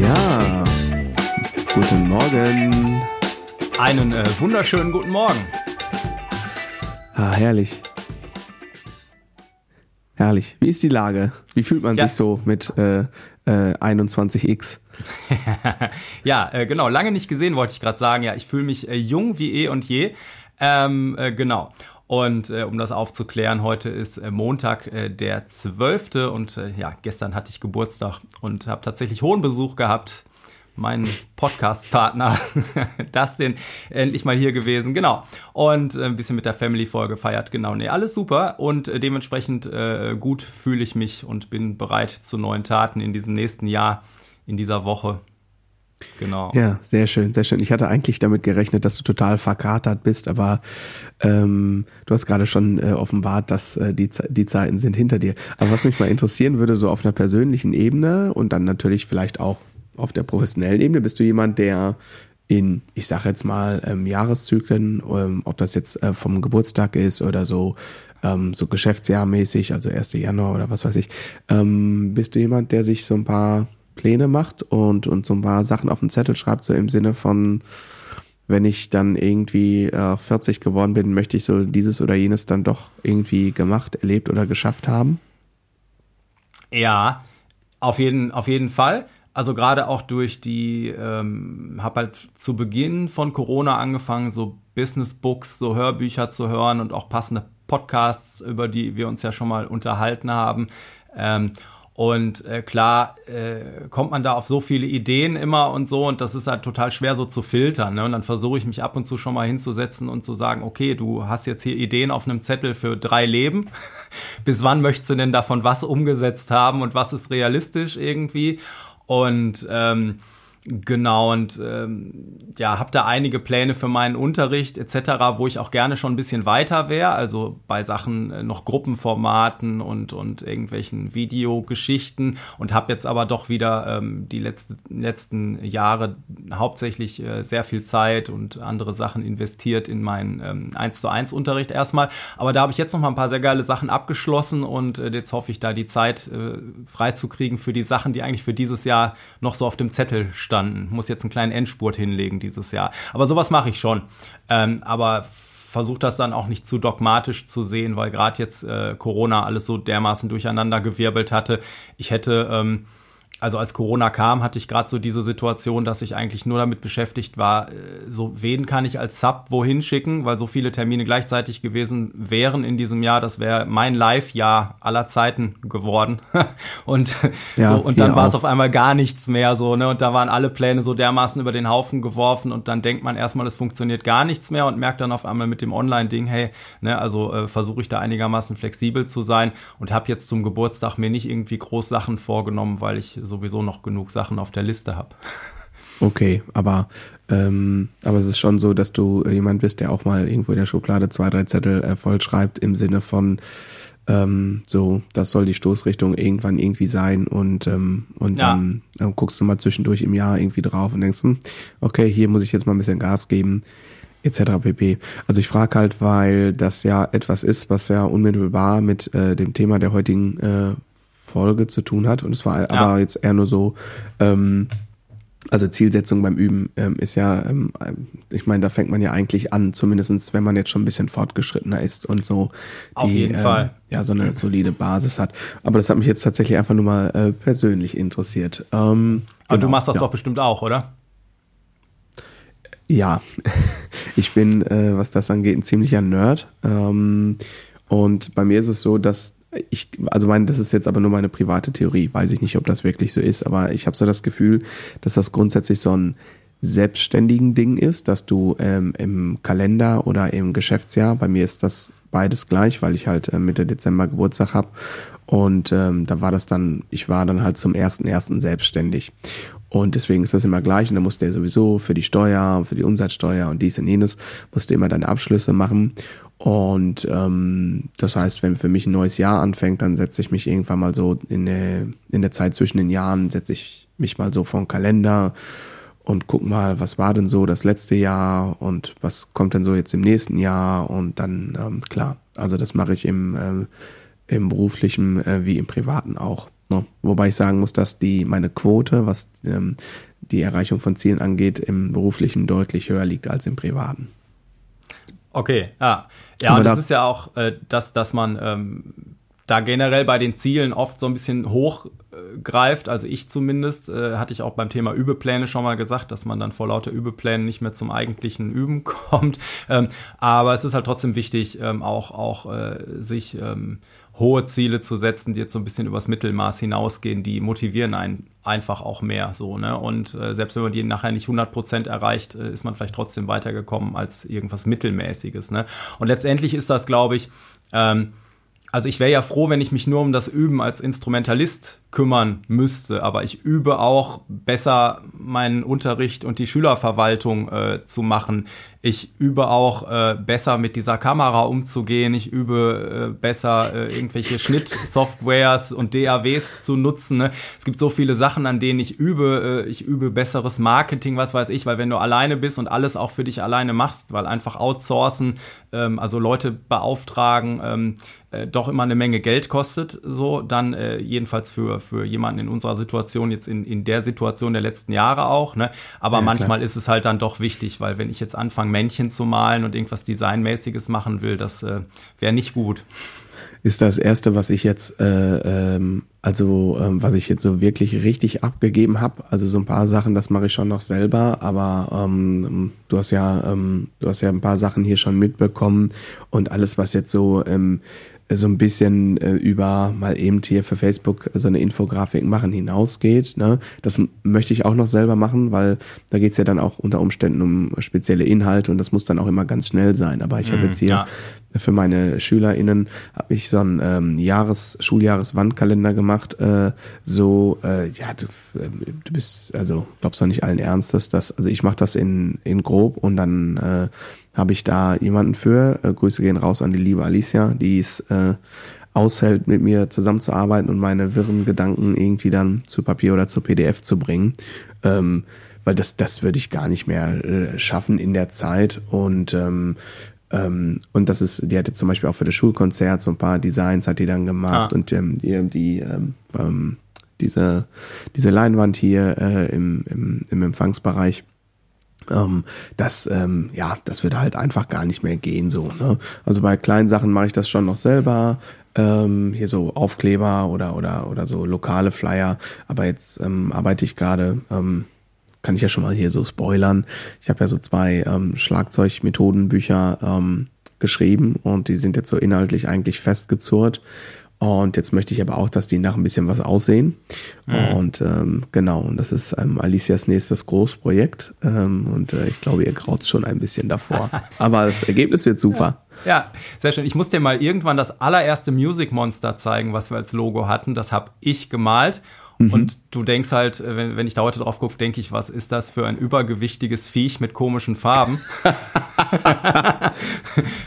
Ja, guten Morgen. Einen äh, wunderschönen guten Morgen. Ah, herrlich. Herrlich. Wie ist die Lage? Wie fühlt man Ja. sich so mit äh, äh, 21x? ja, äh, genau, lange nicht gesehen, wollte ich gerade sagen. Ja, ich fühle mich äh, jung wie eh und je. Ähm, äh, genau. Und äh, um das aufzuklären, heute ist äh, Montag, äh, der 12. Und äh, ja, gestern hatte ich Geburtstag und habe tatsächlich hohen Besuch gehabt. Mein Podcast-Partner, Dustin, endlich mal hier gewesen, genau. Und äh, ein bisschen mit der Family-Folge gefeiert, genau. Nee, alles super. Und äh, dementsprechend äh, gut fühle ich mich und bin bereit zu neuen Taten in diesem nächsten Jahr, in dieser Woche. Genau. Ja, sehr schön, sehr schön. Ich hatte eigentlich damit gerechnet, dass du total verkatert bist, aber ähm, du hast gerade schon äh, offenbart, dass äh, die, die Zeiten sind hinter dir. Aber was mich mal interessieren würde, so auf einer persönlichen Ebene und dann natürlich vielleicht auch auf der professionellen Ebene, bist du jemand, der in, ich sage jetzt mal, ähm, Jahreszyklen, ähm, ob das jetzt äh, vom Geburtstag ist oder so, ähm, so Geschäftsjahrmäßig, also 1. Januar oder was weiß ich, ähm, bist du jemand, der sich so ein paar Pläne macht und, und so ein paar Sachen auf den Zettel schreibt, so im Sinne von, wenn ich dann irgendwie äh, 40 geworden bin, möchte ich so dieses oder jenes dann doch irgendwie gemacht, erlebt oder geschafft haben? Ja, auf jeden, auf jeden Fall. Also gerade auch durch die, ähm, habe halt zu Beginn von Corona angefangen, so Business Books, so Hörbücher zu hören und auch passende Podcasts, über die wir uns ja schon mal unterhalten haben. Ähm, und äh, klar äh, kommt man da auf so viele Ideen immer und so und das ist halt total schwer so zu filtern. Ne? Und dann versuche ich mich ab und zu schon mal hinzusetzen und zu sagen, okay, du hast jetzt hier Ideen auf einem Zettel für drei Leben. Bis wann möchtest du denn davon was umgesetzt haben und was ist realistisch irgendwie? Und ähm, Genau, und ähm, ja, habe da einige Pläne für meinen Unterricht etc., wo ich auch gerne schon ein bisschen weiter wäre, also bei Sachen äh, noch Gruppenformaten und, und irgendwelchen Videogeschichten und habe jetzt aber doch wieder ähm, die letzten, letzten Jahre hauptsächlich äh, sehr viel Zeit und andere Sachen investiert in meinen ähm, 1 zu 1 Unterricht erstmal. Aber da habe ich jetzt noch mal ein paar sehr geile Sachen abgeschlossen und äh, jetzt hoffe ich da die Zeit äh, freizukriegen für die Sachen, die eigentlich für dieses Jahr noch so auf dem Zettel standen. Muss jetzt einen kleinen Endspurt hinlegen dieses Jahr. Aber sowas mache ich schon. Ähm, aber versuche das dann auch nicht zu dogmatisch zu sehen, weil gerade jetzt äh, Corona alles so dermaßen durcheinander gewirbelt hatte. Ich hätte ähm, also als Corona kam, hatte ich gerade so diese Situation, dass ich eigentlich nur damit beschäftigt war, äh, so wen kann ich als Sub wohin schicken, weil so viele Termine gleichzeitig gewesen wären in diesem Jahr. Das wäre mein Live-Jahr aller Zeiten geworden. und Ja, so, und dann war es auf einmal gar nichts mehr so, ne? Und da waren alle Pläne so dermaßen über den Haufen geworfen und dann denkt man erstmal, es funktioniert gar nichts mehr und merkt dann auf einmal mit dem Online-Ding, hey, ne, also äh, versuche ich da einigermaßen flexibel zu sein und habe jetzt zum Geburtstag mir nicht irgendwie groß Sachen vorgenommen, weil ich sowieso noch genug Sachen auf der Liste habe. Okay, aber, ähm, aber es ist schon so, dass du äh, jemand bist, der auch mal irgendwo in der Schublade zwei, drei Zettel äh, vollschreibt im Sinne von ähm, so, das soll die Stoßrichtung irgendwann irgendwie sein und, ähm, und Ja. dann ähm, guckst du mal zwischendurch im Jahr irgendwie drauf und denkst, hm, okay, hier muss ich jetzt mal ein bisschen Gas geben, etc. pp. Also ich frage halt, weil das ja etwas ist, was ja unmittelbar mit äh, dem Thema der heutigen äh, Folge zu tun hat und es war aber jetzt eher nur so, ähm, also Zielsetzung beim Üben ähm, ist ja, ähm, ich meine, da fängt man ja eigentlich an, zumindestens wenn man jetzt schon ein bisschen fortgeschrittener ist und so Auf jeden ähm, Fall. ja so eine solide Basis hat. Aber das hat mich jetzt tatsächlich einfach nur mal äh, persönlich interessiert. Ähm, Aber du genau, machst das ja. doch bestimmt auch, oder? Ja, ich bin, äh, was das angeht, ein ziemlicher Nerd. Ähm, und bei mir ist es so, dass ich, also mein, das ist jetzt aber nur meine private Theorie, weiß ich nicht, ob das wirklich so ist, aber ich habe so das Gefühl, dass das grundsätzlich so ein selbstständigen Ding ist, dass du ähm, im Kalender oder im Geschäftsjahr, bei mir ist das beides gleich, weil ich halt äh, Mitte Dezember Geburtstag habe und ähm, da war das dann, ich war dann halt zum ersten ersten selbstständig. Und deswegen ist das immer gleich. Und dann musste er sowieso für die Steuer, für die Umsatzsteuer und dies und jenes, musste immer deine Abschlüsse machen Und ähm, das heißt, wenn für mich ein neues Jahr anfängt, dann setze ich mich irgendwann mal so in der, in der Zeit zwischen den Jahren, setze ich mich mal so vor den Kalender und guck mal, was war denn so das letzte Jahr und was kommt denn so jetzt im nächsten Jahr und dann, ähm, klar, also das mache ich im, äh, im beruflichen äh, wie im privaten auch. Ne? Wobei ich sagen muss, dass die meine Quote, was ähm, die Erreichung von Zielen angeht, im beruflichen deutlich höher liegt als im privaten. Okay, ja. Ja, und das ist ja auch, äh, dass, dass man ähm, da generell bei den Zielen oft so ein bisschen hochgreift. Also ich zumindest, äh, hatte ich auch beim Thema Übepläne schon mal gesagt, dass man dann vor lauter Übeplänen nicht mehr zum eigentlichen Üben kommt. Ähm, aber es ist halt trotzdem wichtig, ähm, auch, auch äh, sich ähm, hohe Ziele zu setzen, die jetzt so ein bisschen übers Mittelmaß hinausgehen, die motivieren einen einfach auch mehr so, ne? Und äh, selbst wenn man die nachher nicht 100% erreicht, äh, ist man vielleicht trotzdem weitergekommen als irgendwas Mittelmäßiges, ne? Und letztendlich ist das, glaube ich, ähm, also ich wäre ja froh, wenn ich mich nur um das Üben als Instrumentalist kümmern müsste, aber ich übe auch besser meinen Unterricht und die Schülerverwaltung äh, zu machen. Ich übe auch äh, besser mit dieser Kamera umzugehen. Ich übe äh, besser äh, irgendwelche Schnittsoftwares und DAWs zu nutzen. Ne? Es gibt so viele Sachen, an denen ich übe. Äh, ich übe besseres Marketing, was weiß ich, weil wenn du alleine bist und alles auch für dich alleine machst, weil einfach outsourcen, ähm, also Leute beauftragen, ähm, äh, doch immer eine Menge Geld kostet, so dann äh, jedenfalls für, für jemanden in unserer Situation, jetzt in, in der Situation der letzten Jahre auch, ne? Aber ja, manchmal klar. ist es halt dann doch wichtig, weil wenn ich jetzt anfange, Männchen zu malen und irgendwas Designmäßiges machen will, das äh, wäre nicht gut ist das erste, was ich jetzt, äh, ähm, also ähm, was ich jetzt so wirklich richtig abgegeben habe. Also so ein paar Sachen, das mache ich schon noch selber, aber ähm, du hast ja, ähm, du hast ja ein paar Sachen hier schon mitbekommen und alles, was jetzt so ähm, so ein bisschen äh, über mal eben hier für Facebook so eine Infografik machen hinausgeht. Ne? Das möchte ich auch noch selber machen, weil da geht's ja dann auch unter Umständen um spezielle Inhalte und das muss dann auch immer ganz schnell sein. Aber ich mm, habe jetzt hier ja. für meine SchülerInnen habe ich so einen ähm, Jahres-, Schuljahreswandkalender gemacht. Äh, so, äh, ja, du, äh, du bist, also glaubst doch nicht allen Ernstes, dass, also ich mache das in, in grob und dann äh, habe ich da jemanden für. Äh, Grüße gehen raus an die liebe Alicia, die es äh, aushält, mit mir zusammenzuarbeiten und meine wirren Gedanken irgendwie dann zu Papier oder zu PDF zu bringen. Ähm, weil das, das würde ich gar nicht mehr äh, schaffen in der Zeit. Und ähm, ähm, und das ist, die hatte zum Beispiel auch für das Schulkonzert so ein paar Designs hat die dann gemacht ah. und ähm, die, die ähm, ähm, diese, diese Leinwand hier äh, im, im, im Empfangsbereich ähm, das, ähm, ja, das würde halt einfach gar nicht mehr gehen so. Ne? Also bei kleinen Sachen mache ich das schon noch selber. Ähm, hier so Aufkleber oder, oder, oder so lokale Flyer. Aber jetzt ähm, arbeite ich gerade, ähm, kann ich ja schon mal hier so spoilern. Ich habe ja so zwei ähm, Schlagzeugmethodenbücher ähm, geschrieben und die sind jetzt so inhaltlich eigentlich festgezurrt. Und jetzt möchte ich aber auch, dass die nach ein bisschen was aussehen. Mhm. Und ähm, genau, und das ist ähm, Alicias nächstes Großprojekt. Ähm, und äh, ich glaube, ihr graut schon ein bisschen davor. aber das Ergebnis wird super. Ja. ja, sehr schön. Ich muss dir mal irgendwann das allererste Music Monster zeigen, was wir als Logo hatten. Das habe ich gemalt. Mhm. Und du denkst halt, äh, wenn, wenn ich da heute drauf gucke, denke ich, was ist das für ein übergewichtiges Viech mit komischen Farben?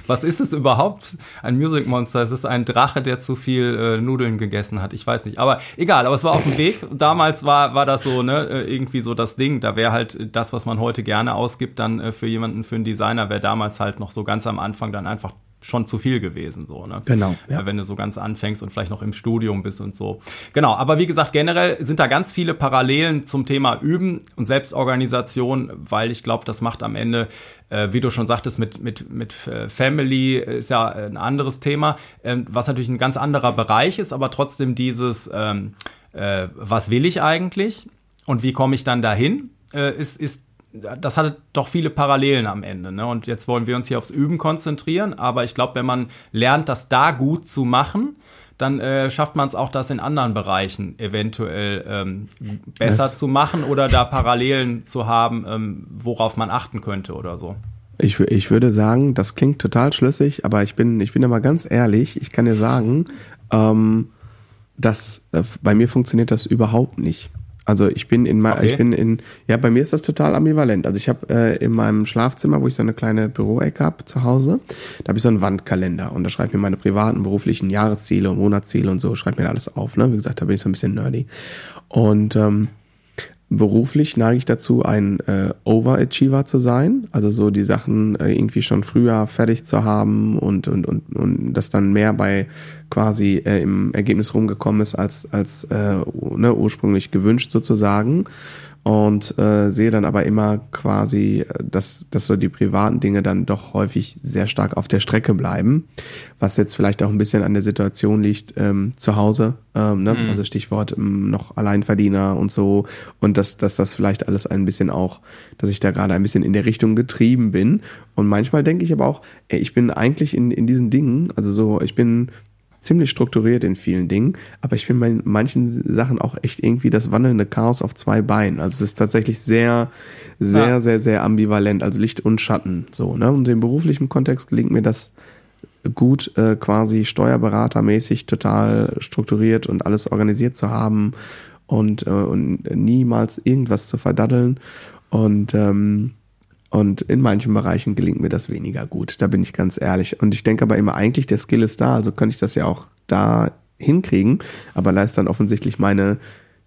was ist es überhaupt? Ein Music Monster. Es ist ein Drache, der zu viel äh, Nudeln gegessen hat. Ich weiß nicht. Aber egal, aber es war auf dem Weg. Damals war, war das so, ne, äh, irgendwie so das Ding. Da wäre halt das, was man heute gerne ausgibt, dann äh, für jemanden, für einen Designer, wäre damals halt noch so ganz am Anfang dann einfach schon zu viel gewesen, so, ne? Genau. Ja. Wenn du so ganz anfängst und vielleicht noch im Studium bist und so. Genau, aber wie gesagt, generell sind da ganz viele Parallelen zum Thema Üben und Selbstorganisation, weil ich glaube, das macht am Ende, äh, wie du schon sagtest, mit, mit, mit äh, Family ist ja ein anderes Thema, äh, was natürlich ein ganz anderer Bereich ist, aber trotzdem dieses, ähm, äh, was will ich eigentlich und wie komme ich dann dahin, äh, ist, ist das hatte doch viele Parallelen am Ende. Ne? Und jetzt wollen wir uns hier aufs Üben konzentrieren. Aber ich glaube, wenn man lernt, das da gut zu machen, dann äh, schafft man es auch, das in anderen Bereichen eventuell ähm, besser yes. zu machen oder da Parallelen zu haben, ähm, worauf man achten könnte oder so. Ich, ich würde sagen, das klingt total schlüssig, aber ich bin, ich bin immer ganz ehrlich. Ich kann dir sagen, ähm, dass äh, bei mir funktioniert das überhaupt nicht. Also ich bin in okay. ich bin in ja bei mir ist das total ambivalent. Also ich habe äh, in meinem Schlafzimmer, wo ich so eine kleine Büroecke habe zu Hause, da habe ich so einen Wandkalender und da schreibe ich mir meine privaten beruflichen Jahresziele und Monatsziele und so schreibe mir alles auf. Ne? Wie gesagt, da bin ich so ein bisschen nerdy und ähm, beruflich neige ich dazu, ein äh, Overachiever zu sein, also so die Sachen äh, irgendwie schon früher fertig zu haben und und und und das dann mehr bei quasi äh, im Ergebnis rumgekommen ist als als äh, ne, ursprünglich gewünscht sozusagen und äh, sehe dann aber immer quasi, dass, dass so die privaten Dinge dann doch häufig sehr stark auf der Strecke bleiben, was jetzt vielleicht auch ein bisschen an der Situation liegt ähm, zu Hause, ähm, ne? Mhm. also Stichwort ähm, noch Alleinverdiener und so und dass, dass das vielleicht alles ein bisschen auch, dass ich da gerade ein bisschen in der Richtung getrieben bin und manchmal denke ich aber auch, ey, ich bin eigentlich in, in diesen Dingen, also so, ich bin ziemlich strukturiert in vielen Dingen, aber ich finde bei manchen Sachen auch echt irgendwie das wandelnde Chaos auf zwei Beinen. Also es ist tatsächlich sehr, sehr, ja. sehr, sehr ambivalent, also Licht und Schatten. So, ne? Und im beruflichen Kontext gelingt mir das gut, äh, quasi steuerberatermäßig total strukturiert und alles organisiert zu haben und, äh, und niemals irgendwas zu verdaddeln. Und ähm, und in manchen Bereichen gelingt mir das weniger gut. Da bin ich ganz ehrlich. Und ich denke aber immer, eigentlich der Skill ist da, also könnte ich das ja auch da hinkriegen. Aber da ist dann offensichtlich meine,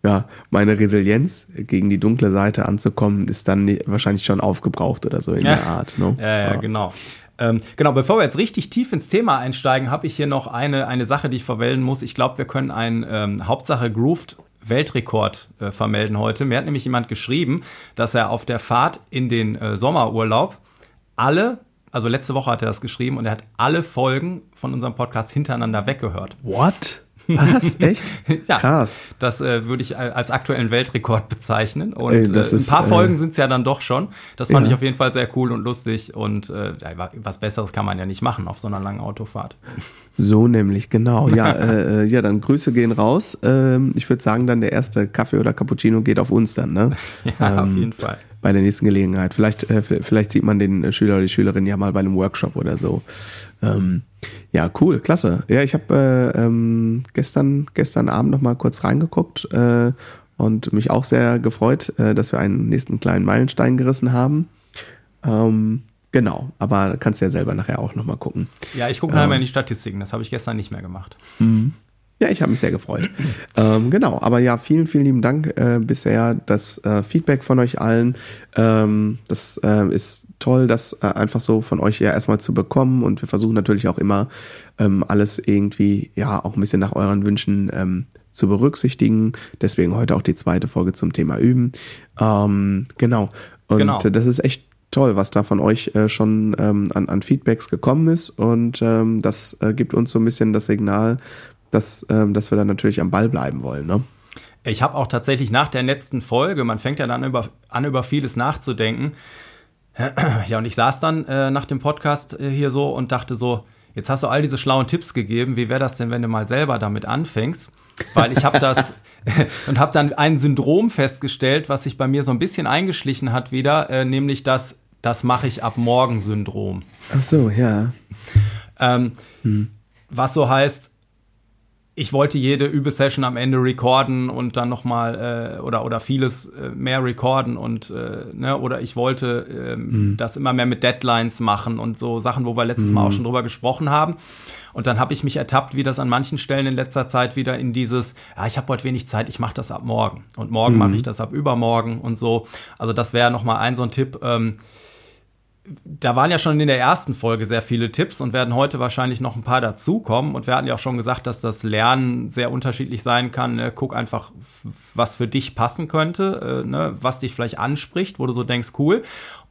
ja, meine Resilienz gegen die dunkle Seite anzukommen, ist dann wahrscheinlich schon aufgebraucht oder so in ja. der Art. Ne? Ja, ja, ja, genau. Ähm, genau, bevor wir jetzt richtig tief ins Thema einsteigen, habe ich hier noch eine, eine Sache, die ich verwenden muss. Ich glaube, wir können ein ähm, Hauptsache Grooved Weltrekord äh, vermelden heute. Mir hat nämlich jemand geschrieben, dass er auf der Fahrt in den äh, Sommerurlaub alle, also letzte Woche hat er das geschrieben und er hat alle Folgen von unserem Podcast hintereinander weggehört. What? Was? Echt? ja, Krass. Das äh, würde ich als aktuellen Weltrekord bezeichnen. Und Ey, äh, ein paar Folgen äh, sind es ja dann doch schon. Das fand ja. ich auf jeden Fall sehr cool und lustig. Und äh, was Besseres kann man ja nicht machen auf so einer langen Autofahrt. So nämlich, genau. Ja, äh, ja dann Grüße gehen raus. Ähm, ich würde sagen, dann der erste Kaffee oder Cappuccino geht auf uns dann, ne? ja, ähm, auf jeden Fall. Bei der nächsten Gelegenheit. Vielleicht, vielleicht sieht man den Schüler oder die Schülerin ja mal bei einem Workshop oder so. Ähm, ja, cool, klasse. Ja, ich habe äh, ähm, gestern, gestern Abend noch mal kurz reingeguckt äh, und mich auch sehr gefreut, äh, dass wir einen nächsten kleinen Meilenstein gerissen haben. Ähm, genau, aber kannst ja selber nachher auch noch mal gucken. Ja, ich gucke nachher ähm, mal in die Statistiken. Das habe ich gestern nicht mehr gemacht. Mhm. Ja, ich habe mich sehr gefreut. ähm, genau, aber ja, vielen, vielen lieben Dank äh, bisher. Das äh, Feedback von euch allen, ähm, das äh, ist toll, das äh, einfach so von euch ja erstmal zu bekommen. Und wir versuchen natürlich auch immer ähm, alles irgendwie, ja, auch ein bisschen nach euren Wünschen ähm, zu berücksichtigen. Deswegen heute auch die zweite Folge zum Thema Üben. Ähm, genau. Und genau. das ist echt toll, was da von euch äh, schon ähm, an, an Feedbacks gekommen ist. Und ähm, das äh, gibt uns so ein bisschen das Signal, dass, ähm, dass wir dann natürlich am Ball bleiben wollen. Ne? Ich habe auch tatsächlich nach der letzten Folge, man fängt ja dann über, an, über vieles nachzudenken. Ja, und ich saß dann äh, nach dem Podcast äh, hier so und dachte so, jetzt hast du all diese schlauen Tipps gegeben, wie wäre das denn, wenn du mal selber damit anfängst? Weil ich habe das und habe dann ein Syndrom festgestellt, was sich bei mir so ein bisschen eingeschlichen hat wieder, äh, nämlich das, das mache ich ab morgen Syndrom. Ach so, ja. Ähm, hm. Was so heißt, ich wollte jede Übesession am Ende recorden und dann nochmal äh, oder, oder vieles äh, mehr recorden und äh, ne, oder ich wollte ähm, mhm. das immer mehr mit Deadlines machen und so Sachen, wo wir letztes mhm. Mal auch mhm. schon drüber gesprochen haben. Und dann habe ich mich ertappt, wie das an manchen Stellen in letzter Zeit wieder in dieses, ja, ich habe heute wenig Zeit, ich mache das ab morgen. Und morgen mhm. mache ich das ab übermorgen und so. Also das wäre nochmal ein so ein Tipp. Ähm, da waren ja schon in der ersten Folge sehr viele Tipps und werden heute wahrscheinlich noch ein paar dazukommen. Und wir hatten ja auch schon gesagt, dass das Lernen sehr unterschiedlich sein kann. Ne? Guck einfach, was für dich passen könnte, äh, ne? was dich vielleicht anspricht, wo du so denkst, cool.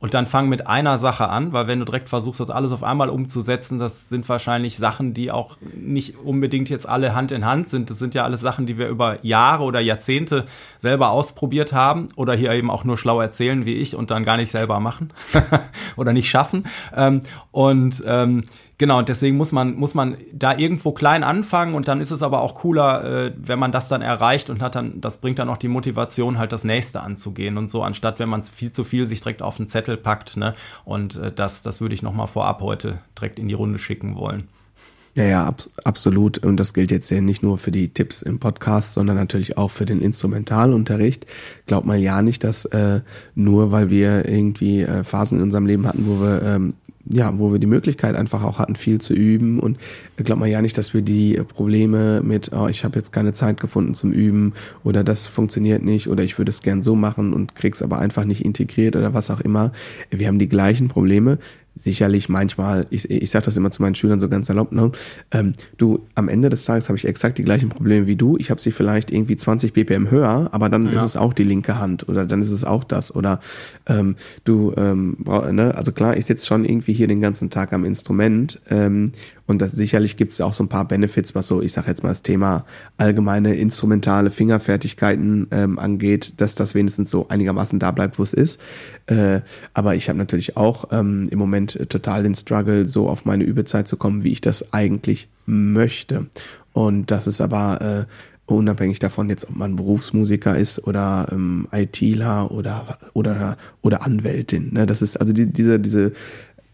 Und dann fang mit einer Sache an, weil wenn du direkt versuchst, das alles auf einmal umzusetzen, das sind wahrscheinlich Sachen, die auch nicht unbedingt jetzt alle Hand in Hand sind. Das sind ja alles Sachen, die wir über Jahre oder Jahrzehnte selber ausprobiert haben oder hier eben auch nur schlau erzählen wie ich und dann gar nicht selber machen oder nicht schaffen. Ähm, und ähm, Genau, und deswegen muss man, muss man da irgendwo klein anfangen und dann ist es aber auch cooler, äh, wenn man das dann erreicht und hat dann, das bringt dann auch die Motivation, halt das nächste anzugehen und so, anstatt wenn man viel zu viel sich direkt auf den Zettel packt, ne? Und äh, das, das würde ich nochmal vorab heute direkt in die Runde schicken wollen. Ja, ja, ab, absolut. Und das gilt jetzt ja nicht nur für die Tipps im Podcast, sondern natürlich auch für den Instrumentalunterricht. Glaubt mal ja nicht, dass äh, nur weil wir irgendwie äh, Phasen in unserem Leben hatten, wo wir ähm, ja, wo wir die Möglichkeit einfach auch hatten, viel zu üben. Und glaubt man ja nicht, dass wir die Probleme mit, oh, ich habe jetzt keine Zeit gefunden zum Üben oder das funktioniert nicht oder ich würde es gern so machen und krieg's aber einfach nicht integriert oder was auch immer. Wir haben die gleichen Probleme sicherlich manchmal, ich, ich sage das immer zu meinen Schülern so ganz salopp, ne? Ähm, du, am Ende des Tages habe ich exakt die gleichen Probleme wie du. Ich habe sie vielleicht irgendwie 20 BPM höher, aber dann ja. ist es auch die linke Hand oder dann ist es auch das. Oder ähm, du, ähm, ne? also klar, ich sitze schon irgendwie hier den ganzen Tag am Instrument ähm, und das, sicherlich gibt es auch so ein paar Benefits, was so, ich sage jetzt mal das Thema allgemeine instrumentale Fingerfertigkeiten ähm, angeht, dass das wenigstens so einigermaßen da bleibt, wo es ist. Äh, aber ich habe natürlich auch ähm, im Moment total den Struggle, so auf meine Übezeit zu kommen, wie ich das eigentlich möchte. Und das ist aber äh, unabhängig davon jetzt, ob man Berufsmusiker ist oder ähm, ITler oder oder oder Anwältin. Ne? Das ist also die, diese diese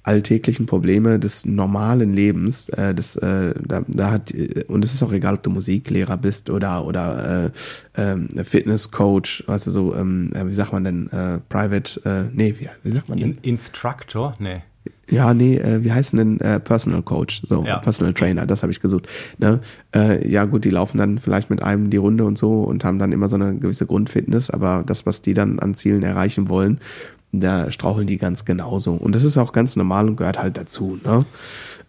alltäglichen Probleme des normalen Lebens, äh, das, äh, da, da hat, und es ist auch egal, ob du Musiklehrer bist oder, oder äh, äh, Fitnesscoach, weißt du, so, ähm, äh, wie sagt man denn, äh, Private, äh, nee, wie, wie sagt man denn? Instructor? Nee. Ja, nee, äh, wie heißen denn äh, Personal Coach, so ja. Personal Trainer, das habe ich gesucht. Ne? Äh, ja gut, die laufen dann vielleicht mit einem die Runde und so und haben dann immer so eine gewisse Grundfitness, aber das, was die dann an Zielen erreichen wollen, da straucheln die ganz genauso. Und das ist auch ganz normal und gehört halt dazu. Ne?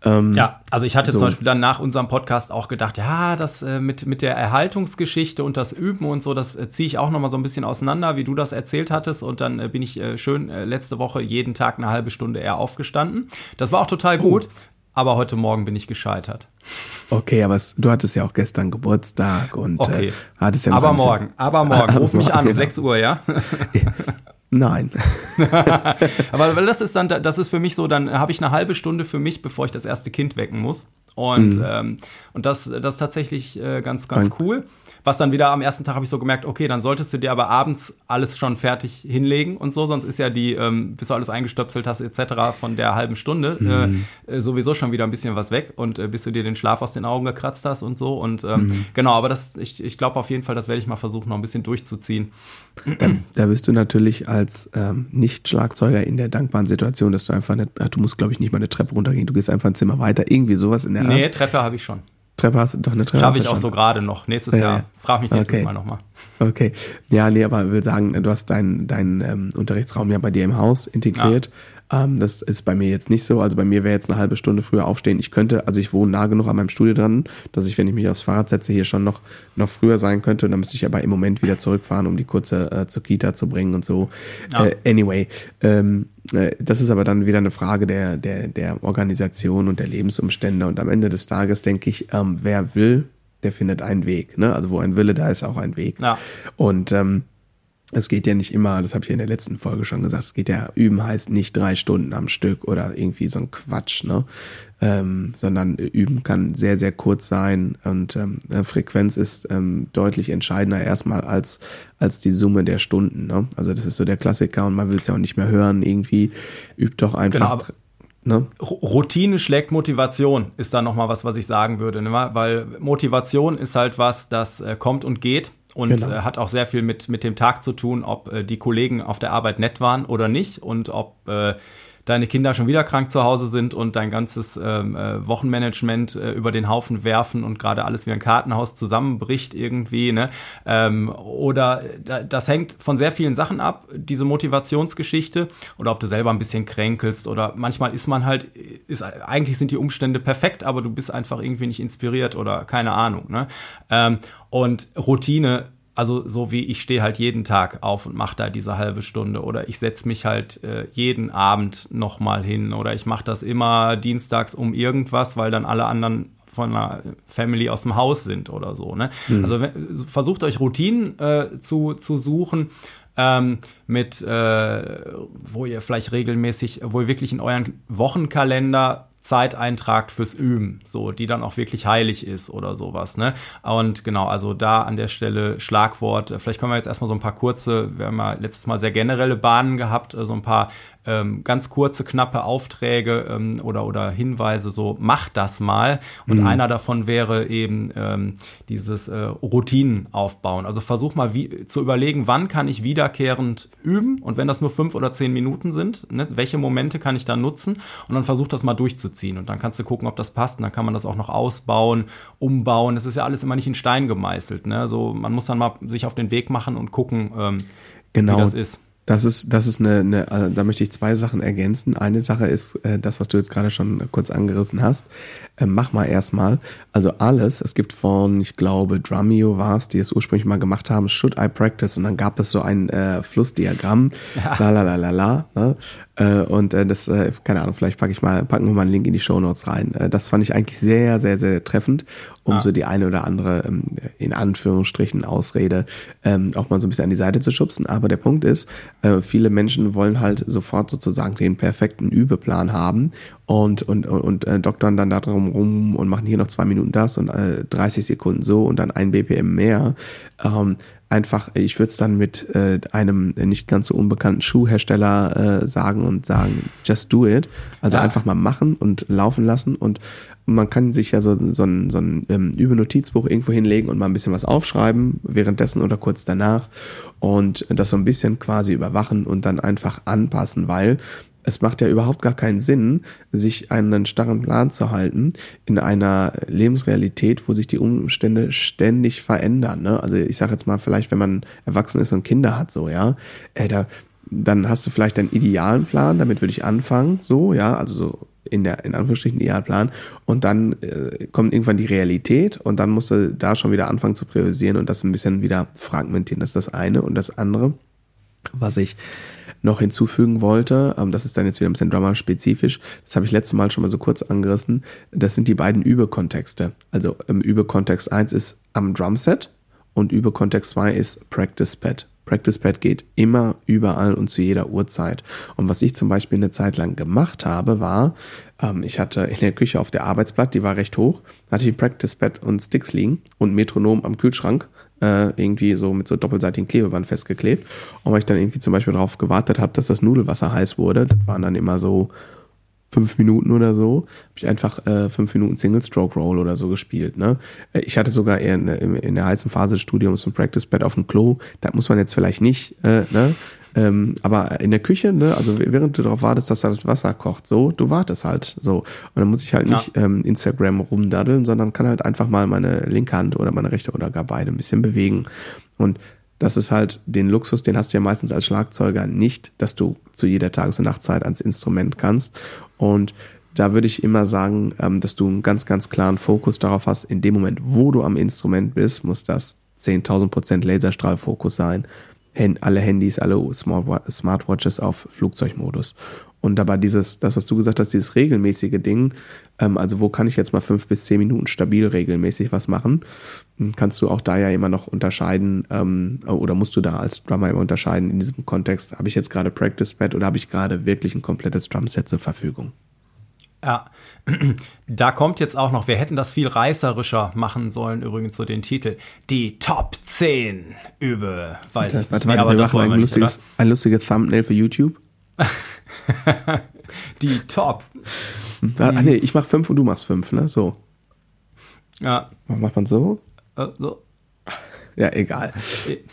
Ähm, ja, also ich hatte so. zum Beispiel dann nach unserem Podcast auch gedacht, ja, das äh, mit, mit der Erhaltungsgeschichte und das Üben und so, das äh, ziehe ich auch nochmal so ein bisschen auseinander, wie du das erzählt hattest. Und dann äh, bin ich äh, schön äh, letzte Woche jeden Tag eine halbe Stunde eher aufgestanden. Das war auch total gut. Oh. Aber heute Morgen bin ich gescheitert. Okay, aber es, du hattest ja auch gestern Geburtstag und äh, okay. hattest ja aber morgen, aber morgen, ruf mich an, genau. 6 Uhr, ja? Nein. Aber das ist dann, das ist für mich so, dann habe ich eine halbe Stunde für mich, bevor ich das erste Kind wecken muss. Und, mhm. ähm, und das, das ist tatsächlich äh, ganz, ganz Dank. cool. Was dann wieder am ersten Tag habe ich so gemerkt, okay, dann solltest du dir aber abends alles schon fertig hinlegen und so, sonst ist ja die, ähm, bis du alles eingestöpselt hast, etc. von der halben Stunde mhm. äh, sowieso schon wieder ein bisschen was weg und äh, bis du dir den Schlaf aus den Augen gekratzt hast und so. Und ähm, mhm. genau, aber das, ich, ich glaube auf jeden Fall, das werde ich mal versuchen, noch ein bisschen durchzuziehen. Da, da bist du natürlich als ähm, Nicht-Schlagzeuger in der dankbaren Situation, dass du einfach nicht, ach, du musst, glaube ich, nicht mal eine Treppe runtergehen, du gehst einfach ein Zimmer weiter, irgendwie sowas in der Art. Nee, Treppe habe ich schon. Treppe hast du doch eine Treppe. Schaffe ich auch schon. so gerade noch. Nächstes ja, Jahr. Frag mich nächstes okay. Mal nochmal. Okay. Ja, nee, aber ich will sagen, du hast deinen dein, ähm, Unterrichtsraum ja bei dir im Haus integriert. Ja. Ähm, das ist bei mir jetzt nicht so. Also bei mir wäre jetzt eine halbe Stunde früher aufstehen. Ich könnte, also ich wohne nah genug an meinem Studio dran, dass ich, wenn ich mich aufs Fahrrad setze, hier schon noch, noch früher sein könnte. Und dann müsste ich aber im Moment wieder zurückfahren, um die kurze äh, zur Kita zu bringen und so. Ja. Äh, anyway, ähm, äh, das ist aber dann wieder eine Frage der, der, der Organisation und der Lebensumstände. Und am Ende des Tages denke ich, ähm, wer will, der findet einen Weg. Ne? Also wo ein Wille, da ist auch ein Weg. Ja. Und ähm, es geht ja nicht immer, das habe ich in der letzten Folge schon gesagt, es geht ja, üben heißt nicht drei Stunden am Stück oder irgendwie so ein Quatsch, ne? Ähm, sondern üben kann sehr, sehr kurz sein und ähm, Frequenz ist ähm, deutlich entscheidender erstmal als, als die Summe der Stunden. Ne? Also das ist so der Klassiker und man will es ja auch nicht mehr hören, irgendwie übt doch einfach. Genau, Ne? Routine schlägt Motivation, ist da nochmal was, was ich sagen würde. Ne? Weil Motivation ist halt was, das äh, kommt und geht und genau. äh, hat auch sehr viel mit, mit dem Tag zu tun, ob äh, die Kollegen auf der Arbeit nett waren oder nicht und ob äh, deine Kinder schon wieder krank zu Hause sind und dein ganzes ähm, äh, Wochenmanagement äh, über den Haufen werfen und gerade alles wie ein Kartenhaus zusammenbricht irgendwie. Ne? Ähm, oder da, das hängt von sehr vielen Sachen ab, diese Motivationsgeschichte. Oder ob du selber ein bisschen kränkelst oder manchmal ist man halt, ist, eigentlich sind die Umstände perfekt, aber du bist einfach irgendwie nicht inspiriert oder keine Ahnung. Ne? Ähm, und Routine also so wie ich stehe halt jeden Tag auf und mache da diese halbe Stunde oder ich setze mich halt äh, jeden Abend nochmal hin oder ich mache das immer dienstags um irgendwas, weil dann alle anderen von einer Family aus dem Haus sind oder so. Ne? Mhm. Also versucht euch Routinen äh, zu, zu suchen. Ähm, mit, äh, wo ihr vielleicht regelmäßig, wo ihr wirklich in euren Wochenkalender Zeit eintragt fürs Üben, so, die dann auch wirklich heilig ist oder sowas, ne? Und genau, also da an der Stelle Schlagwort, vielleicht können wir jetzt erstmal so ein paar kurze, wir haben ja letztes Mal sehr generelle Bahnen gehabt, so ein paar ähm, ganz kurze, knappe Aufträge ähm, oder, oder Hinweise, so mach das mal. Und mhm. einer davon wäre eben ähm, dieses äh, Routinen aufbauen. Also versuch mal wie, zu überlegen, wann kann ich wiederkehrend üben und wenn das nur fünf oder zehn Minuten sind, ne, welche Momente kann ich da nutzen und dann versuch das mal durchzuziehen und dann kannst du gucken, ob das passt und dann kann man das auch noch ausbauen, umbauen. Es ist ja alles immer nicht in Stein gemeißelt. Ne? Also man muss dann mal sich auf den Weg machen und gucken, ähm, genau. wie das ist. Das ist, das ist eine, eine, äh, da möchte ich zwei Sachen ergänzen. Eine Sache ist äh, das, was du jetzt gerade schon kurz angerissen hast. Äh, mach mal erstmal. Also alles, es gibt von, ich glaube, Drumeo war es, die es ursprünglich mal gemacht haben, Should I Practice? Und dann gab es so ein äh, Flussdiagramm, ja. la la la la la. Ne? Äh, und äh, das, äh, keine Ahnung, vielleicht packe ich mal, packen wir mal einen Link in die Show Notes rein. Äh, das fand ich eigentlich sehr, sehr, sehr treffend, um ah. so die eine oder andere, ähm, in Anführungsstrichen, Ausrede ähm, auch mal so ein bisschen an die Seite zu schubsen. Aber der Punkt ist, äh, viele Menschen wollen halt sofort sozusagen den perfekten Übeplan haben und, und, und, und äh, doktern dann da drum rum und machen hier noch zwei Minuten das und äh, 30 Sekunden so und dann ein BPM mehr. Einfach, ich würde es dann mit äh, einem nicht ganz so unbekannten Schuhhersteller äh, sagen und sagen, just do it. Also ja. einfach mal machen und laufen lassen und man kann sich ja so, so ein, so ein ähm, Übenotizbuch irgendwo hinlegen und mal ein bisschen was aufschreiben, währenddessen oder kurz danach und das so ein bisschen quasi überwachen und dann einfach anpassen, weil es macht ja überhaupt gar keinen Sinn, sich einen starren Plan zu halten in einer Lebensrealität, wo sich die Umstände ständig verändern. Ne? Also ich sage jetzt mal, vielleicht wenn man erwachsen ist und Kinder hat, so ja, äh, da, dann hast du vielleicht einen idealen Plan, damit würde ich anfangen, so ja, also so in der in Anführungsstrichen Idealplan und dann äh, kommt irgendwann die Realität und dann musst du da schon wieder anfangen zu priorisieren und das ein bisschen wieder fragmentieren. Das ist das eine und das andere, was ich noch hinzufügen wollte, ähm, das ist dann jetzt wieder ein bisschen Drummer-spezifisch, das habe ich letztes Mal schon mal so kurz angerissen, das sind die beiden Übekontexte. Also im Übekontext 1 ist am Drumset und Übekontext 2 ist Practice Pad. Practice Pad geht immer, überall und zu jeder Uhrzeit. Und was ich zum Beispiel eine Zeit lang gemacht habe, war, ähm, ich hatte in der Küche auf der Arbeitsblatt, die war recht hoch, hatte ich Practice Pad und Sticks liegen und Metronom am Kühlschrank äh, irgendwie so mit so doppelseitigen Klebeband festgeklebt. Und weil ich dann irgendwie zum Beispiel darauf gewartet habe, dass das Nudelwasser heiß wurde, das waren dann immer so fünf Minuten oder so, habe ich einfach äh, fünf Minuten Single Stroke Roll oder so gespielt. Ne? Äh, ich hatte sogar eher in, in, der heißen Phase des Studiums ein Practice Bed auf dem Klo. Da muss man jetzt vielleicht nicht, äh, ne? Ähm, aber in der Küche, ne, also während du darauf wartest, dass das Wasser kocht, so, du wartest halt so. Und dann muss ich halt ja. nicht ähm, Instagram rumdaddeln, sondern kann halt einfach mal meine linke Hand oder meine rechte oder gar beide ein bisschen bewegen. Und das ist halt den Luxus, den hast du ja meistens als Schlagzeuger nicht, dass du zu jeder Tages- und Nachtzeit ans Instrument kannst. Und da würde ich immer sagen, ähm, dass du einen ganz, ganz klaren Fokus darauf hast. In dem Moment, wo du am Instrument bist, muss das 10.000 Prozent Laserstrahlfokus sein. Alle Handys, alle Smartwatches auf Flugzeugmodus. Und dabei dieses, das, was du gesagt hast, dieses regelmäßige Ding, ähm, also wo kann ich jetzt mal fünf bis zehn Minuten stabil regelmäßig was machen, hm, kannst du auch da ja immer noch unterscheiden, ähm, oder musst du da als Drummer immer unterscheiden in diesem Kontext, habe ich jetzt gerade Practice Pad oder habe ich gerade wirklich ein komplettes Drumset zur Verfügung? Ja, da kommt jetzt auch noch, wir hätten das viel reißerischer machen sollen, übrigens so den Titel. Die Top 10 Übe. Weiß warte, warte, warte, wir machen ein, lustiges, ein lustiges Thumbnail für YouTube. die Top. Ach nee, ich mach fünf und du machst fünf, ne? So. Ja. Macht man so? Uh, so. Ja, egal.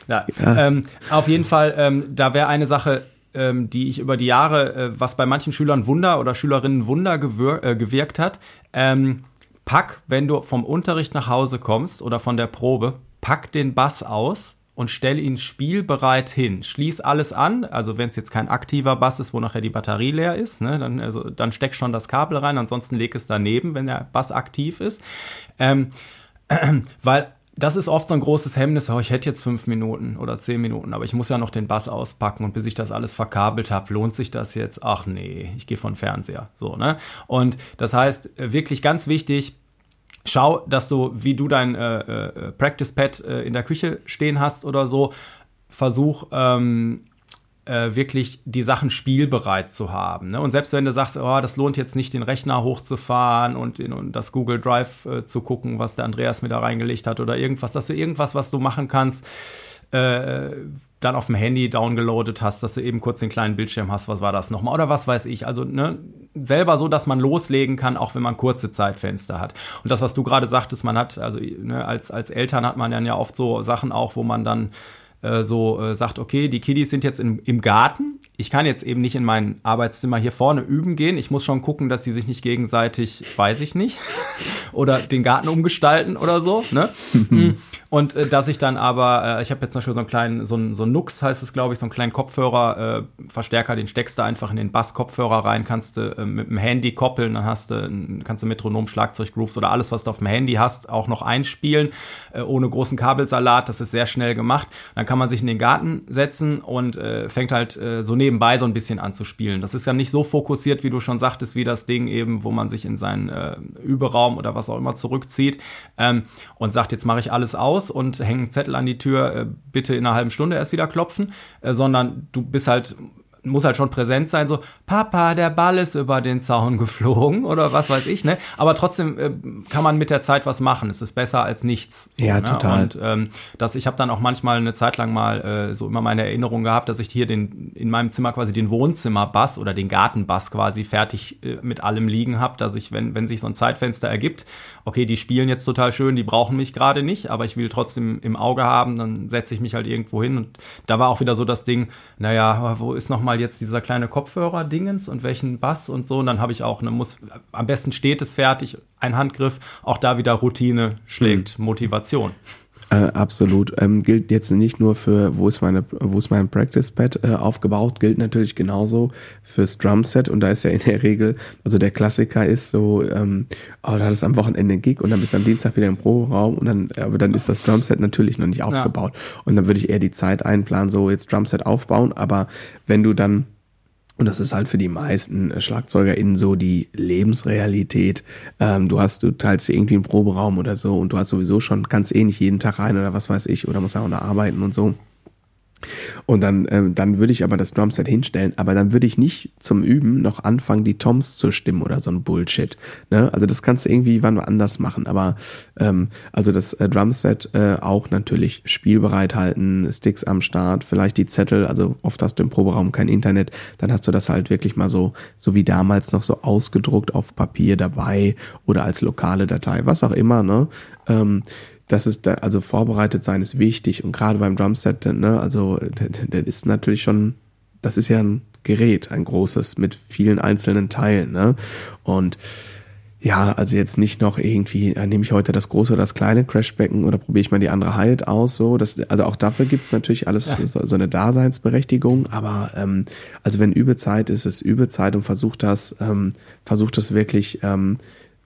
Ja. ja. Ähm, auf jeden Fall, ähm, da wäre eine Sache, ähm, die ich über die Jahre, äh, was bei manchen Schülern Wunder oder Schülerinnen Wunder gewir äh, gewirkt hat. Ähm, pack, wenn du vom Unterricht nach Hause kommst oder von der Probe, pack den Bass aus und stell ihn spielbereit hin. Schließ alles an, also wenn es jetzt kein aktiver Bass ist, wo nachher die Batterie leer ist, ne, dann, also, dann steck schon das Kabel rein, ansonsten leg es daneben, wenn der Bass aktiv ist. Ähm, äh, weil das ist oft so ein großes Hemmnis, oh, ich hätte jetzt fünf Minuten oder zehn Minuten, aber ich muss ja noch den Bass auspacken und bis ich das alles verkabelt habe, lohnt sich das jetzt? Ach nee, ich gehe von Fernseher. So, ne? Und das heißt, äh, wirklich ganz wichtig, schau, dass du, wie du dein äh, äh, Practice Pad äh, in der Küche stehen hast oder so, versuch ähm, äh, wirklich die Sachen spielbereit zu haben. Ne? Und selbst wenn du sagst, oh, das lohnt jetzt nicht, den Rechner hochzufahren und, in, und das Google Drive äh, zu gucken, was der Andreas mir da reingelegt hat oder irgendwas, dass du irgendwas, was du machen kannst, äh, dann auf dem Handy downgeloadet hast, dass du eben kurz den kleinen Bildschirm hast, was war das nochmal oder was weiß ich. Also ne, selber so, dass man loslegen kann, auch wenn man kurze Zeitfenster hat. Und das, was du gerade sagtest, man hat, also ne, als, als Eltern hat man dann ja oft so Sachen auch, wo man dann äh, so äh, sagt, okay, die Kiddies sind jetzt in, im Garten. Ich kann jetzt eben nicht in mein Arbeitszimmer hier vorne üben gehen. Ich muss schon gucken, dass sie sich nicht gegenseitig, weiß ich nicht, oder den Garten umgestalten oder so. Ne? Und äh, dass ich dann aber, äh, ich habe jetzt zum Beispiel so einen kleinen, so ein, so ein Nux heißt es, glaube ich, so einen kleinen Kopfhörer, äh, den steckst du einfach in den Bass-Kopfhörer rein, kannst du äh, mit dem Handy koppeln, dann hast du, kannst du Metronom, Schlagzeug, Grooves oder alles, was du auf dem Handy hast, auch noch einspielen, äh, ohne großen Kabelsalat. Das ist sehr schnell gemacht. Dann kann man sich in den Garten setzen und äh, fängt halt so nebenbei so ein bisschen an zu spielen. Das ist ja nicht so fokussiert, wie du schon sagtest, wie das Ding eben, wo man sich in seinen Überraum oder was auch immer zurückzieht ähm, und sagt, jetzt mache ich alles aus raus und hängen Zettel an die Tür, äh, bitte in einer halben Stunde erst wieder klopfen, äh, sondern du bist halt muss halt schon präsent sein, so, Papa, der Ball ist über den Zaun geflogen oder was weiß ich, ne? Aber trotzdem äh, kann man mit der Zeit was machen. Es ist besser als nichts. So, ja, ne? total. Und ähm, das, ich habe dann auch manchmal eine Zeit lang mal äh, so immer meine Erinnerung gehabt, dass ich hier den in meinem Zimmer quasi den Wohnzimmerbass oder den Gartenbass quasi fertig äh, mit allem liegen habe, dass ich, wenn, wenn sich so ein Zeitfenster ergibt, okay, die spielen jetzt total schön, die brauchen mich gerade nicht, aber ich will trotzdem im Auge haben, dann setze ich mich halt irgendwo hin. Und da war auch wieder so das Ding, naja, wo ist nochmal mal jetzt dieser kleine Kopfhörer-Dingens und welchen Bass und so. Und dann habe ich auch, ne, muss, am besten steht es fertig, ein Handgriff, auch da wieder Routine schlägt, mhm. Motivation. Äh, absolut. Ähm, gilt jetzt nicht nur für, wo ist meine, wo ist mein Practice Pad äh, aufgebaut, gilt natürlich genauso fürs Drumset und da ist ja in der Regel, also der Klassiker ist so, ähm, oh, da hat es am Wochenende einen Gig und dann bist du am Dienstag wieder im Pro-Raum und dann, aber dann ist das Drumset natürlich noch nicht aufgebaut. Ja. Und dann würde ich eher die Zeit einplanen, so jetzt Drumset aufbauen, aber wenn du dann und das ist halt für die meisten äh, SchlagzeugerInnen so die Lebensrealität. Ähm, du hast, du teilst dir irgendwie einen Proberaum oder so und du hast sowieso schon, kannst eh nicht jeden Tag rein oder was weiß ich, oder musst auch noch arbeiten und so. Und dann, ähm, dann würde ich aber das Drumset hinstellen, aber dann würde ich nicht zum Üben noch anfangen, die Toms zu stimmen oder so ein Bullshit. Ne? Also das kannst du irgendwie wann anders machen, aber ähm, also das äh, Drumset äh, auch natürlich spielbereit halten, Sticks am Start, vielleicht die Zettel, also oft hast du im Proberaum kein Internet, dann hast du das halt wirklich mal so, so wie damals noch so ausgedruckt auf Papier dabei oder als lokale Datei, was auch immer, ne? Ähm, das ist da, also vorbereitet sein ist wichtig und gerade beim Drumset, ne, also das ist natürlich schon, das ist ja ein Gerät, ein großes mit vielen einzelnen Teilen, ne? Und ja, also jetzt nicht noch irgendwie, äh, nehme ich heute das große oder das kleine Crashbecken oder probiere ich mal die andere Hyatt aus, so. Das, also auch dafür gibt's natürlich alles ja. so, so, eine Daseinsberechtigung, aber ähm, also wenn Übezeit ist, ist Übezeit und versucht das, ähm, versucht das wirklich ähm,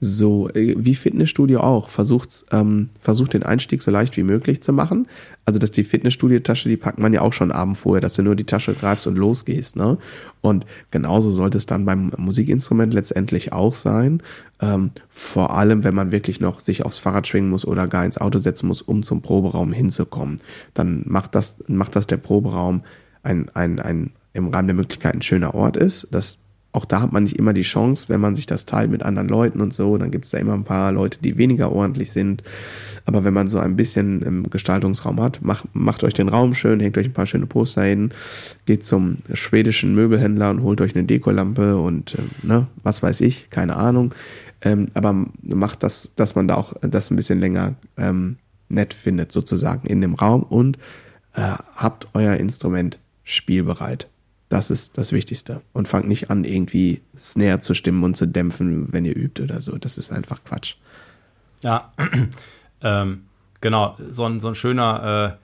so, äh, wie Fitnessstudio auch, versucht, ähm, versucht den Einstieg so leicht wie möglich zu machen. Also, dass die Fitnessstudio-Tasche, die packt man ja auch schon abend vorher, dass du nur die Tasche greifst und losgehst, ne? Und genauso sollte es dann beim Musikinstrument letztendlich auch sein. Ähm, vor allem, wenn man wirklich noch sich aufs Fahrrad schwingen muss oder gar ins Auto setzen muss, um zum Proberaum hinzukommen. Dann macht das, macht das der Proberaum ein, ein, ein im Rahmen der Möglichkeiten schöner Ort ist. Das auch da hat man nicht immer die Chance, wenn man sich das teilt mit anderen Leuten und so, dann gibt es da immer ein paar Leute, die weniger ordentlich sind. Aber wenn man so ein bisschen Gestaltungsraum hat, macht, macht euch den Raum schön, hängt euch ein paar schöne Poster hin, geht zum schwedischen Möbelhändler und holt euch eine Dekolampe und äh, ne, was weiß ich, keine Ahnung. Ähm, aber macht das, dass man da auch das ein bisschen länger ähm, nett findet, sozusagen in dem Raum und äh, habt euer Instrument spielbereit. Das ist das Wichtigste. Und fangt nicht an, irgendwie Snare zu stimmen und zu dämpfen, wenn ihr übt oder so. Das ist einfach Quatsch. Ja, ähm, genau. So ein, so ein schöner,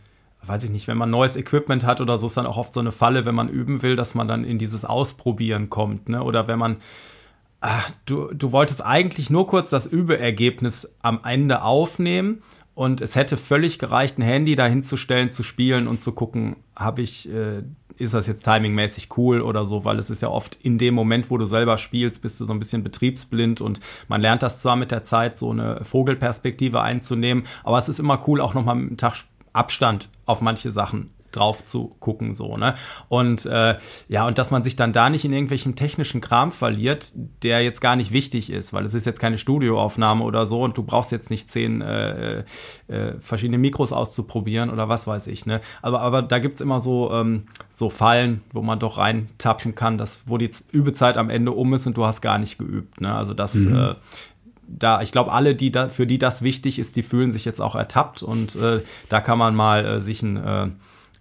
äh, weiß ich nicht, wenn man neues Equipment hat oder so, ist dann auch oft so eine Falle, wenn man üben will, dass man dann in dieses Ausprobieren kommt. Ne? Oder wenn man, ach, du, du wolltest eigentlich nur kurz das Übeergebnis am Ende aufnehmen und es hätte völlig gereicht, ein Handy dahinzustellen, zu spielen und zu gucken, habe ich, äh, ist das jetzt timingmäßig cool oder so, weil es ist ja oft in dem Moment, wo du selber spielst, bist du so ein bisschen betriebsblind und man lernt das zwar mit der Zeit, so eine Vogelperspektive einzunehmen, aber es ist immer cool, auch nochmal einen Tag Abstand auf manche Sachen drauf zu gucken, so, ne? Und äh, ja, und dass man sich dann da nicht in irgendwelchen technischen Kram verliert, der jetzt gar nicht wichtig ist, weil es ist jetzt keine Studioaufnahme oder so und du brauchst jetzt nicht zehn äh, äh, verschiedene Mikros auszuprobieren oder was weiß ich, ne? Aber, aber da gibt's immer so, ähm, so Fallen, wo man doch reintappen kann, dass, wo die Übezeit am Ende um ist und du hast gar nicht geübt, ne? Also das mhm. äh, da, ich glaube, alle, die da, für die das wichtig ist, die fühlen sich jetzt auch ertappt und äh, da kann man mal äh, sich ein, äh,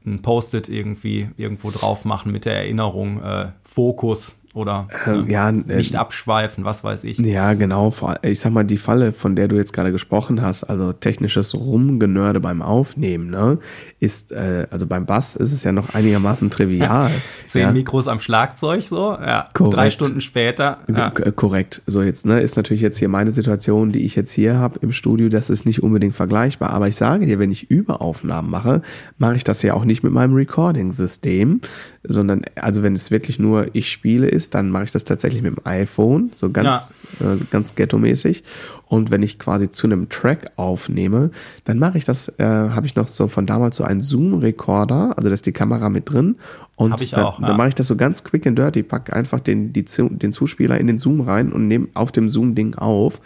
ein Post-it irgendwie irgendwo drauf machen mit der Erinnerung, äh, Fokus oder äh, ja, äh, nicht abschweifen, was weiß ich. Ja, genau. Ich sag mal, die Falle, von der du jetzt gerade gesprochen hast, also technisches Rumgenörde beim Aufnehmen, ne, ist, äh, also beim Bass ist es ja noch einigermaßen trivial. Zehn ja. Mikros am Schlagzeug, so, ja. Korrekt. Drei Stunden später. Ja. Korrekt. So jetzt, ne, ist natürlich jetzt hier meine Situation, die ich jetzt hier habe im Studio, das ist nicht unbedingt vergleichbar. Aber ich sage dir, wenn ich Überaufnahmen mache, mache ich das ja auch nicht mit meinem Recording-System, sondern, also wenn es wirklich nur ich spiele ist, dann mache ich das tatsächlich mit dem iPhone, so ganz, ja. äh, ganz ghetto-mäßig. Und wenn ich quasi zu einem Track aufnehme, dann mache ich das, äh, habe ich noch so von damals so einen Zoom-Recorder, also da ist die Kamera mit drin. Und ich dann, auch, ja. dann mache ich das so ganz quick and dirty, pack einfach den, die, den Zuspieler in den Zoom rein und nehme auf dem Zoom-Ding auf,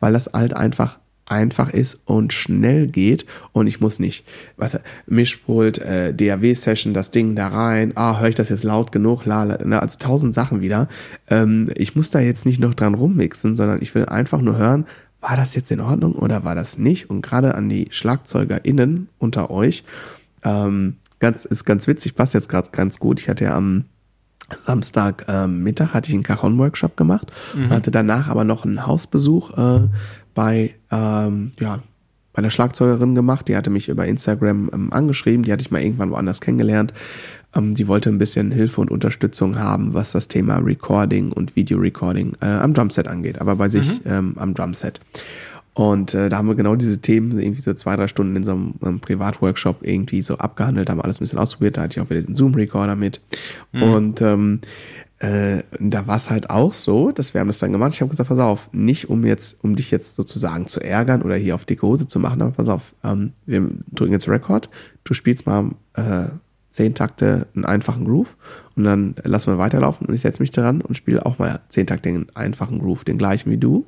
weil das halt einfach einfach ist und schnell geht und ich muss nicht, was Mischpult, äh, DAW-Session, das Ding da rein, ah, höre ich das jetzt laut genug, la, la, ne, also tausend Sachen wieder. Ähm, ich muss da jetzt nicht noch dran rummixen, sondern ich will einfach nur hören, war das jetzt in Ordnung oder war das nicht? Und gerade an die SchlagzeugerInnen unter euch, ähm, ganz, ist ganz witzig, passt jetzt gerade ganz gut. Ich hatte ja am Samstag ähm, Mittag hatte ich einen Cajon-Workshop gemacht mhm. und hatte danach aber noch einen Hausbesuch äh, bei, ähm, ja, bei einer Schlagzeugerin gemacht. Die hatte mich über Instagram ähm, angeschrieben. Die hatte ich mal irgendwann woanders kennengelernt. Ähm, die wollte ein bisschen Hilfe und Unterstützung haben, was das Thema Recording und Video-Recording äh, am Drumset angeht, aber bei sich mhm. ähm, am Drumset. Und äh, da haben wir genau diese Themen irgendwie so zwei, drei Stunden in so einem, einem Privatworkshop irgendwie so abgehandelt, haben alles ein bisschen ausprobiert. Da hatte ich auch wieder diesen Zoom-Recorder mit. Mhm. Und ähm, äh, da war es halt auch so, dass wir haben das dann gemacht. Ich habe gesagt, pass auf, nicht um jetzt, um dich jetzt sozusagen zu ärgern oder hier auf dicke Hose zu machen, aber pass auf, ähm, wir drücken jetzt Rekord, du spielst mal äh, zehn Takte einen einfachen Groove und dann lassen wir weiterlaufen und ich setze mich dran und spiele auch mal zehn Takte einen einfachen Groove, den gleichen wie du.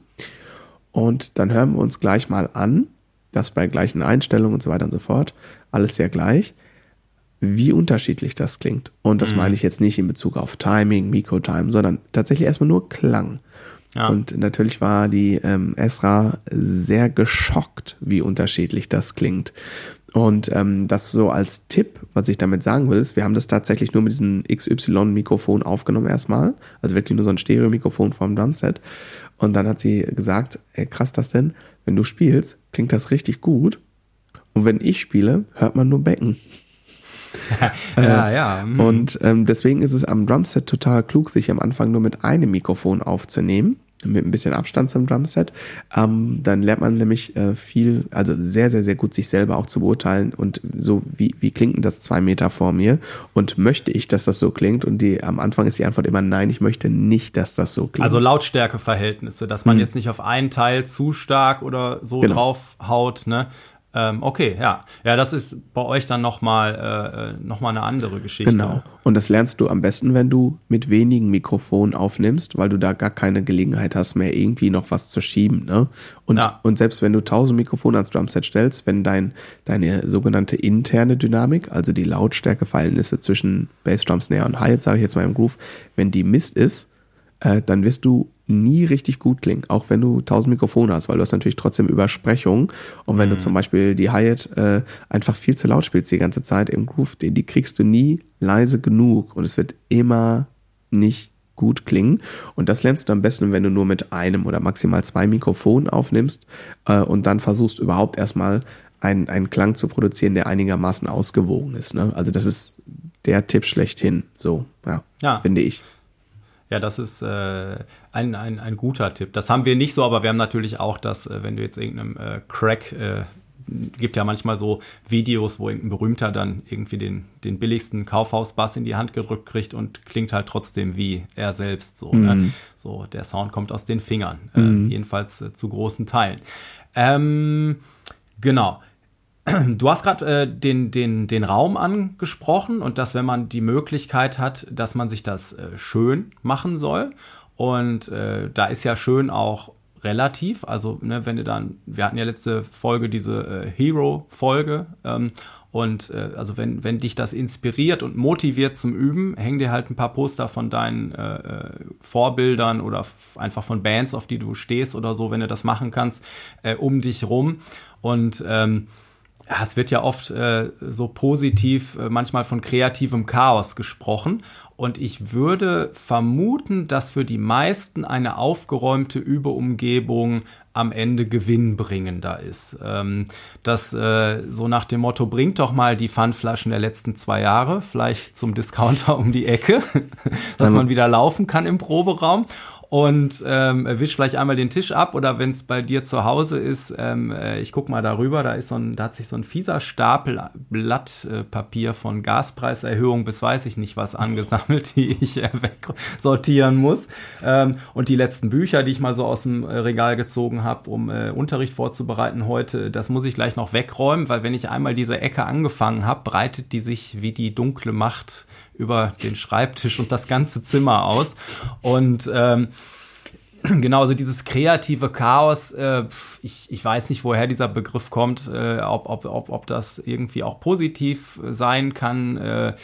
Und dann hören wir uns gleich mal an, dass bei gleichen Einstellungen und so weiter und so fort, alles sehr gleich, wie unterschiedlich das klingt. Und das mhm. meine ich jetzt nicht in Bezug auf Timing, Mikrotime, sondern tatsächlich erstmal nur Klang. Ja. Und natürlich war die ähm, Esra sehr geschockt, wie unterschiedlich das klingt. Und ähm, das so als Tipp, was ich damit sagen will, ist, wir haben das tatsächlich nur mit diesem XY-Mikrofon aufgenommen erstmal. Also wirklich nur so ein Stereo-Mikrofon vom Drumset. Und dann hat sie gesagt, ey, krass das denn, wenn du spielst, klingt das richtig gut. Und wenn ich spiele, hört man nur Becken. ja, äh, ja. Mhm. Und ähm, deswegen ist es am Drumset total klug, sich am Anfang nur mit einem Mikrofon aufzunehmen mit ein bisschen Abstand zum Drumset. Ähm, dann lernt man nämlich äh, viel, also sehr, sehr, sehr gut sich selber auch zu beurteilen und so, wie, wie klingt denn das zwei Meter vor mir und möchte ich, dass das so klingt? Und die, am Anfang ist die Antwort immer nein, ich möchte nicht, dass das so klingt. Also Lautstärkeverhältnisse, dass man hm. jetzt nicht auf einen Teil zu stark oder so genau. draufhaut, ne? Ähm, okay, ja. Ja, das ist bei euch dann nochmal äh, äh, noch eine andere Geschichte. Genau. Und das lernst du am besten, wenn du mit wenigen Mikrofonen aufnimmst, weil du da gar keine Gelegenheit hast, mehr irgendwie noch was zu schieben. Ne? Und, ja. und selbst wenn du 1000 Mikrofone ans Drumset stellst, wenn dein, deine sogenannte interne Dynamik, also die Lautstärkeverhältnisse zwischen Bassdrum, Snare und Hi-Hat, sage ich jetzt mal im Groove, wenn die Mist ist, äh, dann wirst du nie richtig gut klingen, auch wenn du tausend Mikrofone hast, weil du hast natürlich trotzdem Übersprechung. Und wenn mhm. du zum Beispiel die Hi-Hat äh, einfach viel zu laut spielst die ganze Zeit im Groove, die, die kriegst du nie leise genug und es wird immer nicht gut klingen. Und das lernst du am besten, wenn du nur mit einem oder maximal zwei Mikrofonen aufnimmst äh, und dann versuchst überhaupt erstmal einen, einen Klang zu produzieren, der einigermaßen ausgewogen ist. Ne? Also das ist der Tipp schlechthin. So, ja, ja. finde ich. Ja, das ist äh, ein, ein, ein guter Tipp. Das haben wir nicht so, aber wir haben natürlich auch das, äh, wenn du jetzt irgendeinem äh, Crack, äh, gibt ja manchmal so Videos, wo irgendein Berühmter dann irgendwie den, den billigsten Kaufhausbass in die Hand gedrückt kriegt und klingt halt trotzdem wie er selbst. So, ne? mhm. ne? so der Sound kommt aus den Fingern, äh, mhm. jedenfalls äh, zu großen Teilen. Ähm, genau. Du hast gerade äh, den, den, den Raum angesprochen und dass, wenn man die Möglichkeit hat, dass man sich das äh, schön machen soll. Und äh, da ist ja schön auch relativ. Also, ne, wenn du dann, wir hatten ja letzte Folge diese äh, Hero-Folge. Ähm, und äh, also wenn, wenn dich das inspiriert und motiviert zum Üben, häng dir halt ein paar Poster von deinen äh, äh Vorbildern oder einfach von Bands, auf die du stehst oder so, wenn du das machen kannst, äh, um dich rum. Und ähm, ja, es wird ja oft äh, so positiv äh, manchmal von kreativem Chaos gesprochen. Und ich würde vermuten, dass für die meisten eine aufgeräumte Überumgebung am Ende gewinnbringender ist. Ähm, das äh, so nach dem Motto, bringt doch mal die Pfandflaschen der letzten zwei Jahre vielleicht zum Discounter um die Ecke, dass man wieder laufen kann im Proberaum und ähm, wisch vielleicht einmal den Tisch ab oder wenn es bei dir zu Hause ist, ähm, äh, ich guck mal darüber, da ist so ein, da hat sich so ein fieser Stapel Blattpapier äh, von Gaspreiserhöhung bis weiß ich nicht was angesammelt, die ich äh, wegsortieren muss. Ähm, und die letzten Bücher, die ich mal so aus dem äh, Regal gezogen habe, um äh, Unterricht vorzubereiten heute, das muss ich gleich noch wegräumen, weil wenn ich einmal diese Ecke angefangen habe, breitet die sich wie die dunkle Macht über den Schreibtisch und das ganze Zimmer aus. Und ähm, genau, also dieses kreative Chaos, äh, ich, ich weiß nicht, woher dieser Begriff kommt, äh, ob, ob, ob, ob das irgendwie auch positiv sein kann. Äh,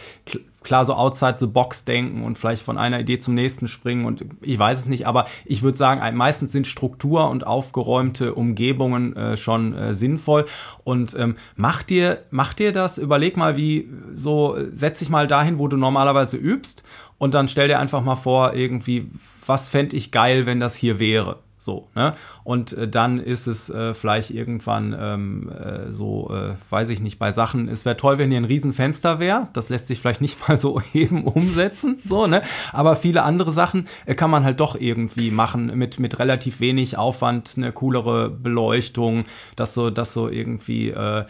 klar so outside the box denken und vielleicht von einer Idee zum nächsten springen und ich weiß es nicht, aber ich würde sagen, meistens sind Struktur und aufgeräumte Umgebungen äh, schon äh, sinnvoll und ähm, mach dir, mach dir das, überleg mal, wie so, setz dich mal dahin, wo du normalerweise übst und dann stell dir einfach mal vor, irgendwie, was fände ich geil, wenn das hier wäre. So, ne? Und äh, dann ist es äh, vielleicht irgendwann ähm, äh, so, äh, weiß ich nicht, bei Sachen, es wäre toll, wenn hier ein Riesenfenster wäre. Das lässt sich vielleicht nicht mal so eben umsetzen, so, ne? Aber viele andere Sachen äh, kann man halt doch irgendwie machen mit, mit relativ wenig Aufwand, eine coolere Beleuchtung, dass so, dass so irgendwie äh,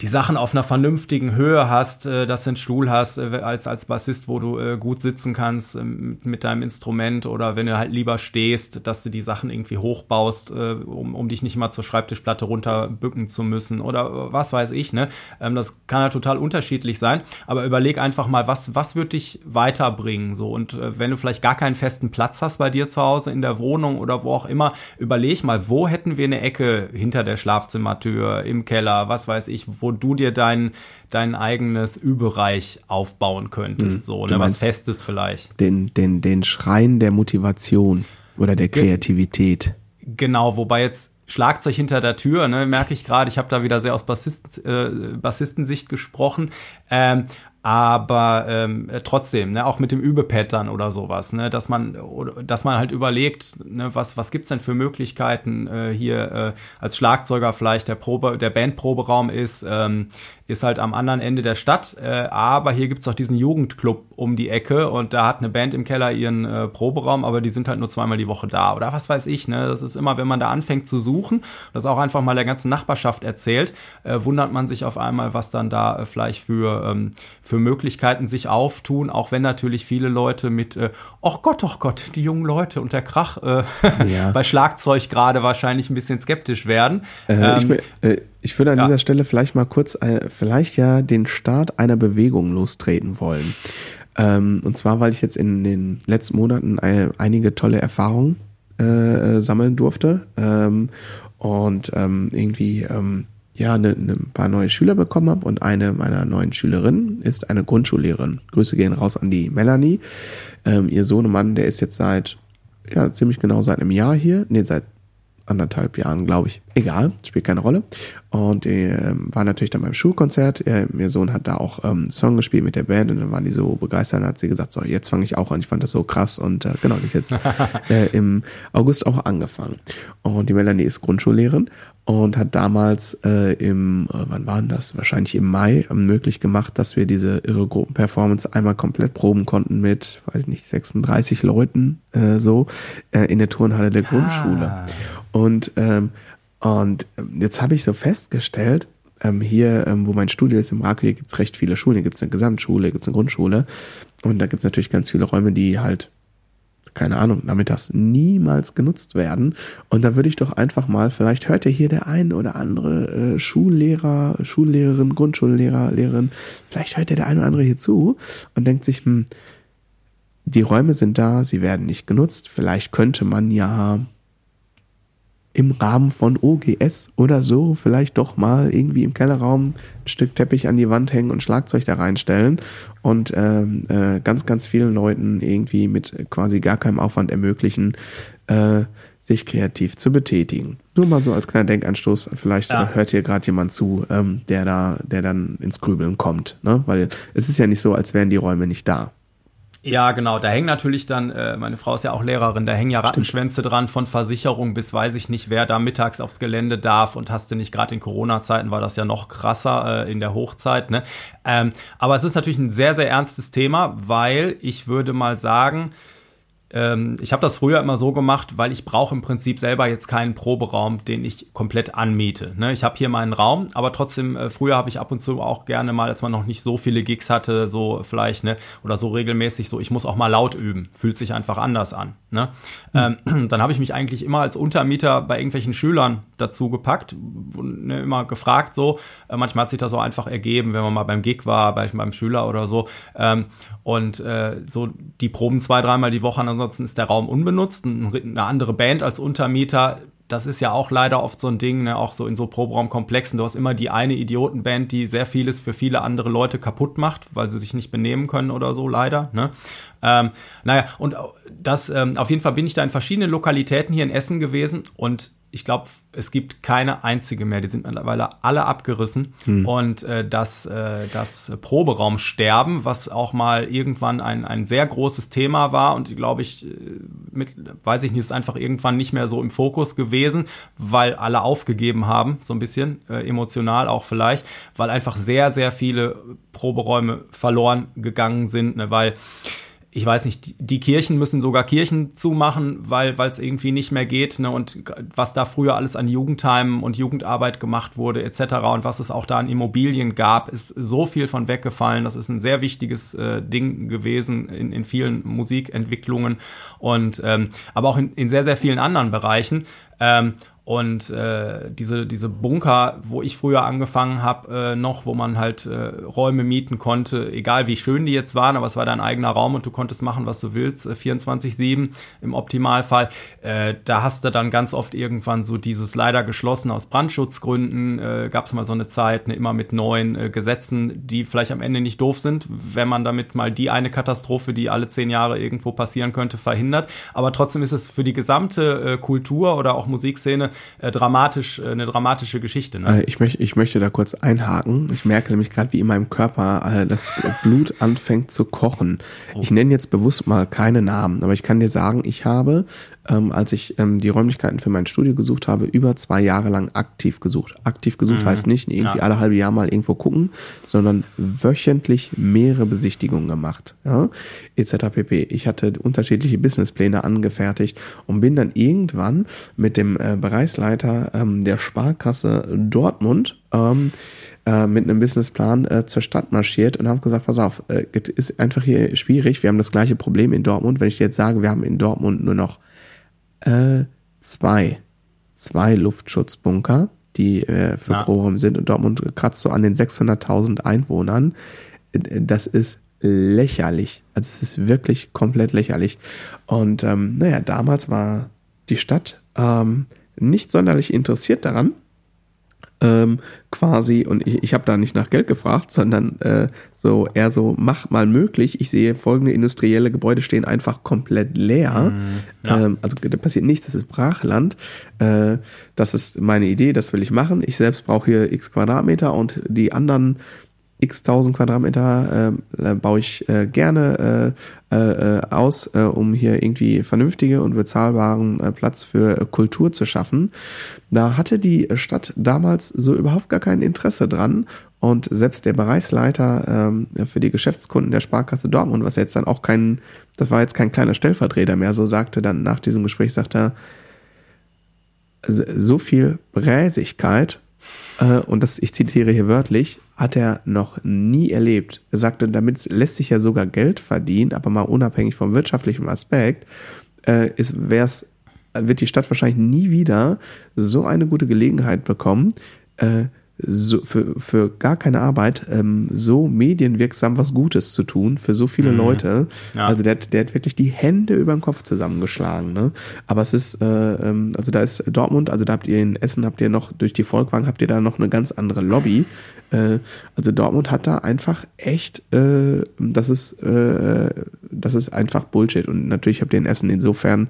die Sachen auf einer vernünftigen Höhe hast, äh, dass du einen Stuhl hast äh, als, als Bassist, wo du äh, gut sitzen kannst äh, mit deinem Instrument oder wenn du halt lieber stehst, dass du die Sachen irgendwie hochbaust, um, um dich nicht mal zur Schreibtischplatte runterbücken zu müssen oder was weiß ich, ne? Ähm, das kann ja total unterschiedlich sein, aber überleg einfach mal, was, was wird dich weiterbringen, so und wenn du vielleicht gar keinen festen Platz hast bei dir zu Hause in der Wohnung oder wo auch immer, überleg mal, wo hätten wir eine Ecke hinter der Schlafzimmertür, im Keller, was weiß ich, wo du dir dein, dein eigenes Ü-Bereich aufbauen könntest, hm, so, ne, was Festes vielleicht. Den, den, den Schrein der Motivation oder der Kreativität. Genau, wobei jetzt Schlagzeug hinter der Tür, ne, merke ich gerade, ich habe da wieder sehr aus Bassist, äh, Bassistensicht gesprochen. Ähm, aber ähm, äh, trotzdem, ne, auch mit dem Übepattern oder sowas, ne, dass man, dass man halt überlegt, ne, was, was gibt's denn für Möglichkeiten äh, hier äh, als Schlagzeuger vielleicht der Probe, der Bandproberaum ist, ähm, ist halt am anderen Ende der Stadt, äh, aber hier gibt's auch diesen Jugendclub um die Ecke und da hat eine Band im Keller ihren äh, Proberaum, aber die sind halt nur zweimal die Woche da oder was weiß ich, ne, das ist immer, wenn man da anfängt zu suchen, das auch einfach mal der ganzen Nachbarschaft erzählt, äh, wundert man sich auf einmal, was dann da äh, vielleicht für, ähm, für Möglichkeiten sich auftun, auch wenn natürlich viele Leute mit, äh, oh Gott, oh Gott, die jungen Leute und der Krach äh, ja. bei Schlagzeug gerade wahrscheinlich ein bisschen skeptisch werden. Äh, ähm, ich, ich würde an ja. dieser Stelle vielleicht mal kurz, äh, vielleicht ja den Start einer Bewegung lostreten wollen. Ähm, und zwar, weil ich jetzt in den letzten Monaten äh, einige tolle Erfahrungen äh, sammeln durfte ähm, und ähm, irgendwie ähm, ja eine, eine paar neue Schüler bekommen habe und eine meiner neuen Schülerinnen ist eine Grundschullehrerin. Grüße gehen raus an die Melanie. Ihr Sohnemann, der ist jetzt seit ja ziemlich genau seit einem Jahr hier, nee seit anderthalb Jahren, glaube ich. Egal, spielt keine Rolle. Und äh, war natürlich dann beim Schulkonzert. Äh, ihr Sohn hat da auch ähm, Song gespielt mit der Band und dann waren die so begeistert und hat sie gesagt, so, jetzt fange ich auch an. Ich fand das so krass und äh, genau, die ist jetzt äh, im August auch angefangen. Und die Melanie ist Grundschullehrerin und hat damals äh, im, äh, wann war denn das? Wahrscheinlich im Mai äh, möglich gemacht, dass wir diese irre Gruppenperformance einmal komplett proben konnten mit, weiß nicht, 36 Leuten äh, so äh, in der Turnhalle der Grundschule. Ah. Und, ähm, und jetzt habe ich so festgestellt, ähm, hier, ähm, wo mein Studio ist im Rakel, gibt es recht viele Schulen. Hier gibt es eine Gesamtschule, gibt es eine Grundschule. Und da gibt es natürlich ganz viele Räume, die halt keine Ahnung, nachmittags niemals genutzt werden. Und da würde ich doch einfach mal, vielleicht hört ja hier der ein oder andere äh, Schullehrer, Schullehrerin, Grundschullehrer, Lehrerin, vielleicht hört ja der ein oder andere hier zu und denkt sich, hm, die Räume sind da, sie werden nicht genutzt, vielleicht könnte man ja im Rahmen von OGS oder so vielleicht doch mal irgendwie im Kellerraum ein Stück Teppich an die Wand hängen und Schlagzeug da reinstellen und ähm, äh, ganz, ganz vielen Leuten irgendwie mit quasi gar keinem Aufwand ermöglichen, äh, sich kreativ zu betätigen. Nur mal so als kleiner Denkanstoß, vielleicht ja. hört hier gerade jemand zu, ähm, der da, der dann ins Grübeln kommt, ne? Weil es ist ja nicht so, als wären die Räume nicht da. Ja, genau. Da hängen natürlich dann, äh, meine Frau ist ja auch Lehrerin, da hängen ja Rattenschwänze Stimmt. dran von Versicherung bis weiß ich nicht, wer da mittags aufs Gelände darf und hast du nicht gerade in Corona-Zeiten war das ja noch krasser äh, in der Hochzeit. Ne? Ähm, aber es ist natürlich ein sehr, sehr ernstes Thema, weil ich würde mal sagen, ähm, ich habe das früher immer so gemacht, weil ich brauche im Prinzip selber jetzt keinen Proberaum, den ich komplett anmiete. Ne? Ich habe hier meinen Raum, aber trotzdem, äh, früher habe ich ab und zu auch gerne mal, als man noch nicht so viele Gigs hatte, so vielleicht, ne, oder so regelmäßig, so ich muss auch mal laut üben. Fühlt sich einfach anders an. Ne? Mhm. Ähm, dann habe ich mich eigentlich immer als Untermieter bei irgendwelchen Schülern dazu gepackt, ne, immer gefragt so. Äh, manchmal hat sich das so einfach ergeben, wenn man mal beim Gig war, bei, beim Schüler oder so. Ähm, und äh, so die Proben zwei, dreimal die Woche, ansonsten ist der Raum unbenutzt. Eine andere Band als Untermieter, das ist ja auch leider oft so ein Ding, ne? auch so in so Proberaumkomplexen. Du hast immer die eine Idiotenband, die sehr vieles für viele andere Leute kaputt macht, weil sie sich nicht benehmen können oder so, leider. Ne? Ähm, naja, und das, ähm, auf jeden Fall bin ich da in verschiedenen Lokalitäten hier in Essen gewesen und ich glaube, es gibt keine einzige mehr. Die sind mittlerweile alle abgerissen. Hm. Und äh, das, äh, das Proberaumsterben, was auch mal irgendwann ein, ein sehr großes Thema war und glaube ich, äh, mit, weiß ich nicht, ist einfach irgendwann nicht mehr so im Fokus gewesen, weil alle aufgegeben haben, so ein bisschen äh, emotional auch vielleicht, weil einfach sehr, sehr viele Proberäume verloren gegangen sind, ne, weil ich weiß nicht, die Kirchen müssen sogar Kirchen zumachen, weil es irgendwie nicht mehr geht. Ne? Und was da früher alles an Jugendheimen und Jugendarbeit gemacht wurde, etc. und was es auch da an Immobilien gab, ist so viel von weggefallen. Das ist ein sehr wichtiges äh, Ding gewesen in, in vielen Musikentwicklungen und ähm, aber auch in, in sehr, sehr vielen anderen Bereichen. Ähm, und äh, diese, diese Bunker, wo ich früher angefangen habe, äh, noch, wo man halt äh, Räume mieten konnte, egal wie schön die jetzt waren, aber es war dein eigener Raum und du konntest machen, was du willst, äh, 24-7 im Optimalfall. Äh, da hast du dann ganz oft irgendwann so dieses leider geschlossen aus Brandschutzgründen, äh, gab es mal so eine Zeit, ne, immer mit neuen äh, Gesetzen, die vielleicht am Ende nicht doof sind, wenn man damit mal die eine Katastrophe, die alle zehn Jahre irgendwo passieren könnte, verhindert. Aber trotzdem ist es für die gesamte äh, Kultur oder auch Musikszene äh, dramatisch, äh, eine dramatische Geschichte. Ne? Äh, ich, möchte, ich möchte da kurz einhaken. Ich merke nämlich gerade, wie in meinem Körper äh, das Blut anfängt zu kochen. Oh. Ich nenne jetzt bewusst mal keine Namen, aber ich kann dir sagen, ich habe ähm, als ich ähm, die Räumlichkeiten für mein Studio gesucht habe, über zwei Jahre lang aktiv gesucht. Aktiv gesucht mhm. heißt nicht irgendwie ja. alle halbe Jahr mal irgendwo gucken, sondern wöchentlich mehrere Besichtigungen gemacht, ja, etc. pp. Ich hatte unterschiedliche Businesspläne angefertigt und bin dann irgendwann mit dem äh, Bereichsleiter ähm, der Sparkasse Dortmund ähm, äh, mit einem Businessplan äh, zur Stadt marschiert und habe gesagt, pass auf, äh, es ist einfach hier schwierig, wir haben das gleiche Problem in Dortmund. Wenn ich dir jetzt sage, wir haben in Dortmund nur noch äh, zwei. Zwei Luftschutzbunker, die äh, für ja. Prorum sind. Und Dortmund kratzt so an den 600.000 Einwohnern. Äh, das ist lächerlich. Also es ist wirklich komplett lächerlich. Und ähm, naja, damals war die Stadt ähm, nicht sonderlich interessiert daran, ähm, quasi, und ich, ich habe da nicht nach Geld gefragt, sondern äh, so eher so, mach mal möglich. Ich sehe folgende industrielle Gebäude stehen einfach komplett leer. Mm, ja. ähm, also da passiert nichts, das ist Brachland. Äh, das ist meine Idee, das will ich machen. Ich selbst brauche hier x Quadratmeter und die anderen x tausend Quadratmeter äh, baue ich äh, gerne äh, äh, aus, äh, um hier irgendwie vernünftige und bezahlbaren äh, Platz für äh, Kultur zu schaffen. Da hatte die Stadt damals so überhaupt gar kein Interesse dran und selbst der Bereichsleiter ähm, für die Geschäftskunden der Sparkasse Dortmund, was jetzt dann auch kein, das war jetzt kein kleiner Stellvertreter mehr, so sagte dann nach diesem Gespräch, sagte er, so viel Bräsigkeit äh, und das, ich zitiere hier wörtlich, hat er noch nie erlebt. Er sagte, damit lässt sich ja sogar Geld verdienen, aber mal unabhängig vom wirtschaftlichen Aspekt. äh, wäre es wird die Stadt wahrscheinlich nie wieder so eine gute Gelegenheit bekommen, äh, so, für, für gar keine Arbeit ähm, so medienwirksam was Gutes zu tun für so viele mhm. Leute. Ja. Also der, der hat wirklich die Hände über den Kopf zusammengeschlagen. Ne? Aber es ist, äh, ähm, also da ist Dortmund, also da habt ihr in Essen, habt ihr noch durch die Volkwang, habt ihr da noch eine ganz andere Lobby. Äh, also Dortmund hat da einfach echt, äh, das ist, äh, das ist einfach Bullshit. Und natürlich habt ihr in Essen insofern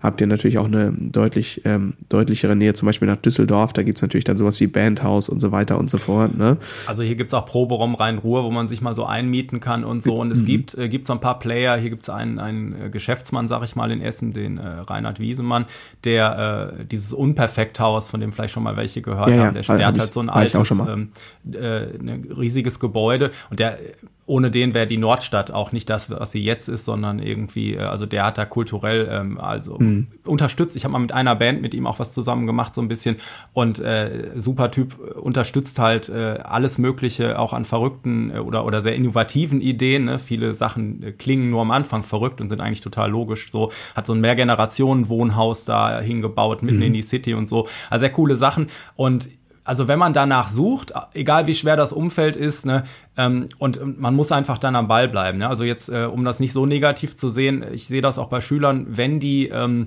habt ihr natürlich auch eine deutlich ähm, deutlichere Nähe, zum Beispiel nach Düsseldorf. Da gibt's natürlich dann sowas wie Bandhaus und so weiter und so fort. Ne? Also hier gibt's auch Proberaum Rhein-Ruhr, wo man sich mal so einmieten kann und so. Und es mhm. gibt, äh, gibt so ein paar Player. Hier gibt's einen, einen äh, Geschäftsmann, sag ich mal, in Essen, den äh, Reinhard Wiesemann, der äh, dieses Unperfekthaus, von dem vielleicht schon mal welche gehört ja, haben, der, ja, der hat halt so ein altes, ähm, äh, ein riesiges Gebäude und der ohne den wäre die Nordstadt auch nicht das, was sie jetzt ist, sondern irgendwie, äh, also der hat da kulturell ähm, also mhm. unterstützt. Ich habe mal mit einer Band mit ihm auch was zusammen gemacht, so ein bisschen. Und äh, super Typ unterstützt halt äh, alles Mögliche, auch an verrückten äh, oder, oder sehr innovativen Ideen. Ne? Viele Sachen äh, klingen nur am Anfang verrückt und sind eigentlich total logisch. So hat so ein Mehrgenerationen-Wohnhaus da hingebaut, mitten mhm. in die City und so. Also sehr coole Sachen. Und also wenn man danach sucht, egal wie schwer das Umfeld ist, ne, ähm, und man muss einfach dann am Ball bleiben. Ne? Also jetzt, äh, um das nicht so negativ zu sehen, ich sehe das auch bei Schülern, wenn die, ähm,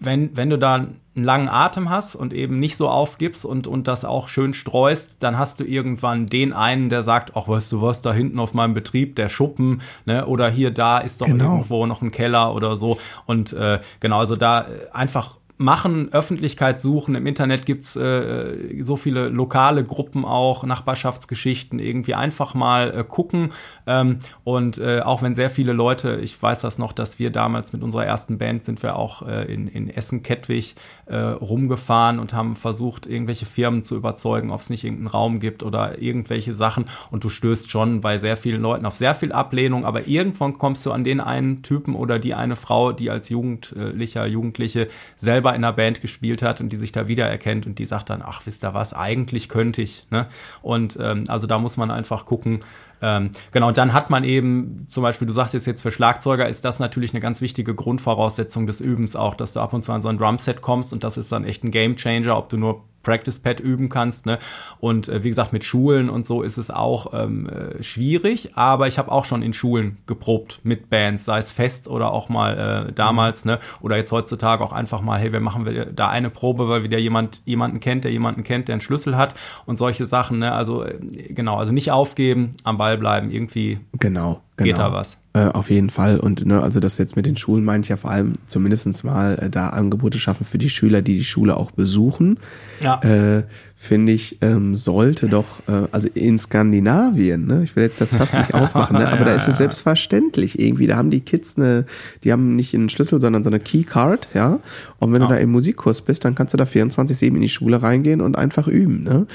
wenn, wenn du da einen langen Atem hast und eben nicht so aufgibst und, und das auch schön streust, dann hast du irgendwann den einen, der sagt, ach, weißt du was, da hinten auf meinem Betrieb, der Schuppen, ne, oder hier, da ist doch genau. irgendwo noch ein Keller oder so. Und äh, genau, also da einfach machen, Öffentlichkeit suchen. Im Internet gibt's äh, so viele lokale Gruppen auch, Nachbarschaftsgeschichten, irgendwie einfach mal äh, gucken. Ähm, und äh, auch wenn sehr viele Leute, ich weiß das noch, dass wir damals mit unserer ersten Band sind wir auch äh, in, in Essen-Kettwig äh, rumgefahren und haben versucht, irgendwelche Firmen zu überzeugen, ob es nicht irgendeinen Raum gibt oder irgendwelche Sachen. Und du stößt schon bei sehr vielen Leuten auf sehr viel Ablehnung, aber irgendwann kommst du an den einen Typen oder die eine Frau, die als Jugendlicher, Jugendliche selber in einer Band gespielt hat und die sich da wiedererkennt und die sagt dann, ach, wisst ihr was, eigentlich könnte ich. Ne? Und ähm, also da muss man einfach gucken, ähm, genau, und dann hat man eben, zum Beispiel, du sagst jetzt für Schlagzeuger ist das natürlich eine ganz wichtige Grundvoraussetzung des Übens auch, dass du ab und zu an so ein Drumset kommst und das ist dann echt ein Gamechanger, ob du nur Practice Pad üben kannst. Ne? Und äh, wie gesagt, mit Schulen und so ist es auch ähm, äh, schwierig, aber ich habe auch schon in Schulen geprobt mit Bands, sei es fest oder auch mal äh, damals, ne? Oder jetzt heutzutage auch einfach mal, hey, wir machen da eine Probe, weil wieder jemand jemanden kennt, der jemanden kennt, der einen Schlüssel hat und solche Sachen. Ne? Also äh, genau, also nicht aufgeben, am Ball bleiben, irgendwie genau, genau. geht da was. Äh, auf jeden Fall. Und ne, also das jetzt mit den Schulen meine ich ja vor allem zumindestens mal äh, da Angebote schaffen für die Schüler, die die Schule auch besuchen. Ja. Äh, finde ich, ähm, sollte doch, äh, also in Skandinavien, ne, ich will jetzt das fast nicht aufmachen, ne, aber ja, da ist es selbstverständlich irgendwie, da haben die Kids eine, die haben nicht einen Schlüssel, sondern so eine Keycard, ja, und wenn ja. du da im Musikkurs bist, dann kannst du da 24-7 in die Schule reingehen und einfach üben, ne.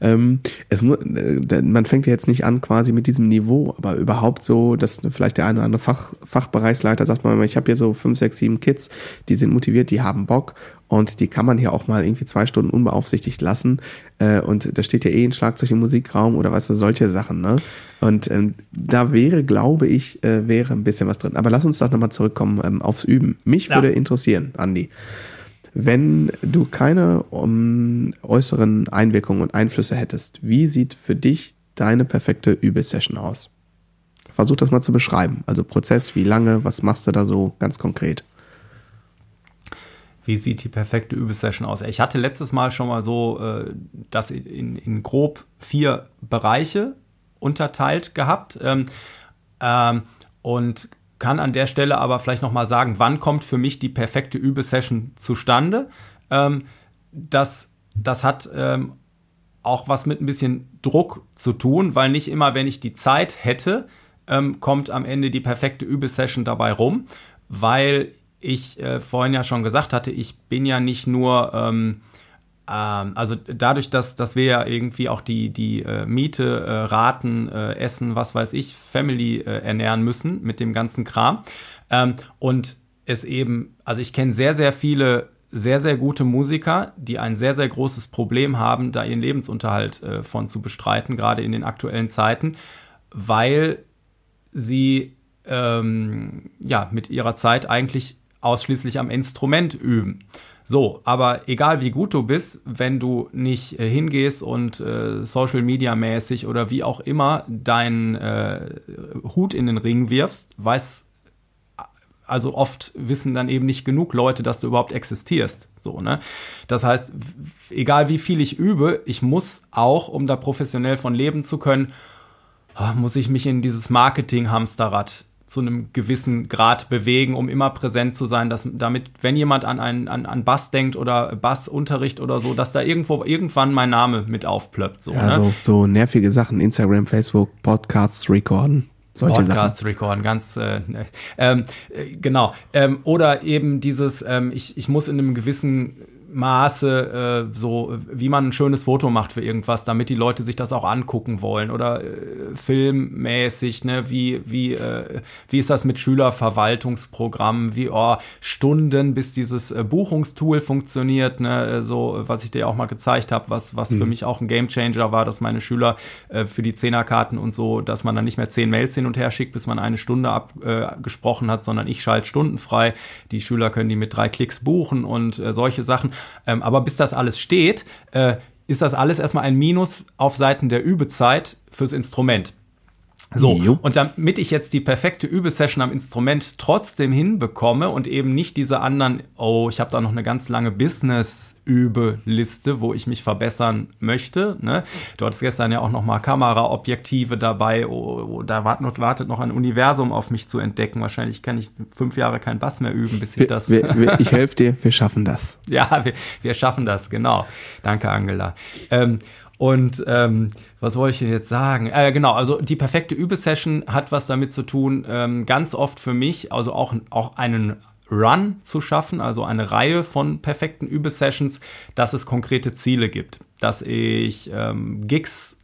Ähm, es mu äh, man fängt ja jetzt nicht an quasi mit diesem Niveau, aber überhaupt so, dass vielleicht der eine oder andere Fach, Fachbereichsleiter sagt mal, ich habe hier so fünf, sechs, sieben Kids, die sind motiviert, die haben Bock und die kann man hier auch mal irgendwie zwei Stunden unbeaufsichtigt lassen. Äh, und da steht ja eh ein Schlagzeug im Musikraum oder weißt du, solche Sachen, ne? Und ähm, da wäre, glaube ich, äh, wäre ein bisschen was drin. Aber lass uns doch nochmal zurückkommen ähm, aufs Üben. Mich ja. würde interessieren, Andi, wenn du keine um, äußeren Einwirkungen und Einflüsse hättest, wie sieht für dich deine perfekte Übesession aus? Versuch das mal zu beschreiben. Also Prozess, wie lange, was machst du da so ganz konkret? Wie sieht die perfekte Übesession aus? Ich hatte letztes Mal schon mal so äh, das in, in, grob vier Bereiche unterteilt gehabt ähm, ähm, und kann an der Stelle aber vielleicht noch mal sagen, wann kommt für mich die perfekte Übesession zustande? Ähm, das, das hat ähm, auch was mit ein bisschen Druck zu tun, weil nicht immer, wenn ich die Zeit hätte, ähm, kommt am Ende die perfekte Übesession dabei rum, weil ich äh, vorhin ja schon gesagt hatte, ich bin ja nicht nur, ähm, ähm, also dadurch, dass, dass wir ja irgendwie auch die, die äh, Miete, äh, Raten, äh, Essen, was weiß ich, Family äh, ernähren müssen mit dem ganzen Kram. Ähm, und es eben, also ich kenne sehr, sehr viele sehr, sehr gute Musiker, die ein sehr, sehr großes Problem haben, da ihren Lebensunterhalt äh, von zu bestreiten, gerade in den aktuellen Zeiten, weil sie ähm, ja mit ihrer Zeit eigentlich ausschließlich am Instrument üben. So, aber egal wie gut du bist, wenn du nicht äh, hingehst und äh, Social Media mäßig oder wie auch immer deinen äh, Hut in den Ring wirfst, weiß also oft wissen dann eben nicht genug Leute, dass du überhaupt existierst. So, ne? Das heißt, egal wie viel ich übe, ich muss auch, um da professionell von leben zu können, ah, muss ich mich in dieses Marketing-Hamsterrad zu einem gewissen Grad bewegen, um immer präsent zu sein, dass damit, wenn jemand an einen an, an Bass denkt oder Bassunterricht oder so, dass da irgendwo irgendwann mein Name mit aufplöppt. So, ja, ne? so, so nervige Sachen, Instagram, Facebook, Podcasts recorden. Solche Podcasts Sachen. recorden, ganz äh, ähm, äh, genau. Ähm, oder eben dieses, ähm, ich, ich muss in einem gewissen Maße, äh, so wie man ein schönes Foto macht für irgendwas, damit die Leute sich das auch angucken wollen oder äh, filmmäßig, ne, wie wie äh, wie ist das mit Schülerverwaltungsprogrammen, wie oh, Stunden bis dieses äh, Buchungstool funktioniert, ne, äh, so was ich dir auch mal gezeigt habe, was was mhm. für mich auch ein Gamechanger war, dass meine Schüler äh, für die Zehnerkarten und so, dass man dann nicht mehr zehn Mails hin und her schickt, bis man eine Stunde abgesprochen äh, hat, sondern ich schalte Stunden frei. Die Schüler können die mit drei Klicks buchen und solche Sachen. Ähm, aber bis das alles steht, äh, ist das alles erstmal ein Minus auf Seiten der Übezeit fürs Instrument. So, jo. und damit ich jetzt die perfekte Übesession am Instrument trotzdem hinbekomme und eben nicht diese anderen, oh, ich habe da noch eine ganz lange Business-Übeliste, wo ich mich verbessern möchte. Ne? Du hattest gestern ja auch noch mal Kameraobjektive dabei, oh, oh, da wartet, wartet noch ein Universum auf mich zu entdecken. Wahrscheinlich kann ich fünf Jahre kein Bass mehr üben, bis ich das... Wir, wir, ich helfe dir, wir schaffen das. ja, wir, wir schaffen das, genau. Danke, Angela. Ähm, und ähm, was wollte ich jetzt sagen? Äh, genau, also die perfekte Übesession hat was damit zu tun, ähm, ganz oft für mich, also auch, auch einen Run zu schaffen, also eine Reihe von perfekten Übesessions, dass es konkrete Ziele gibt, dass ich ähm, Gigs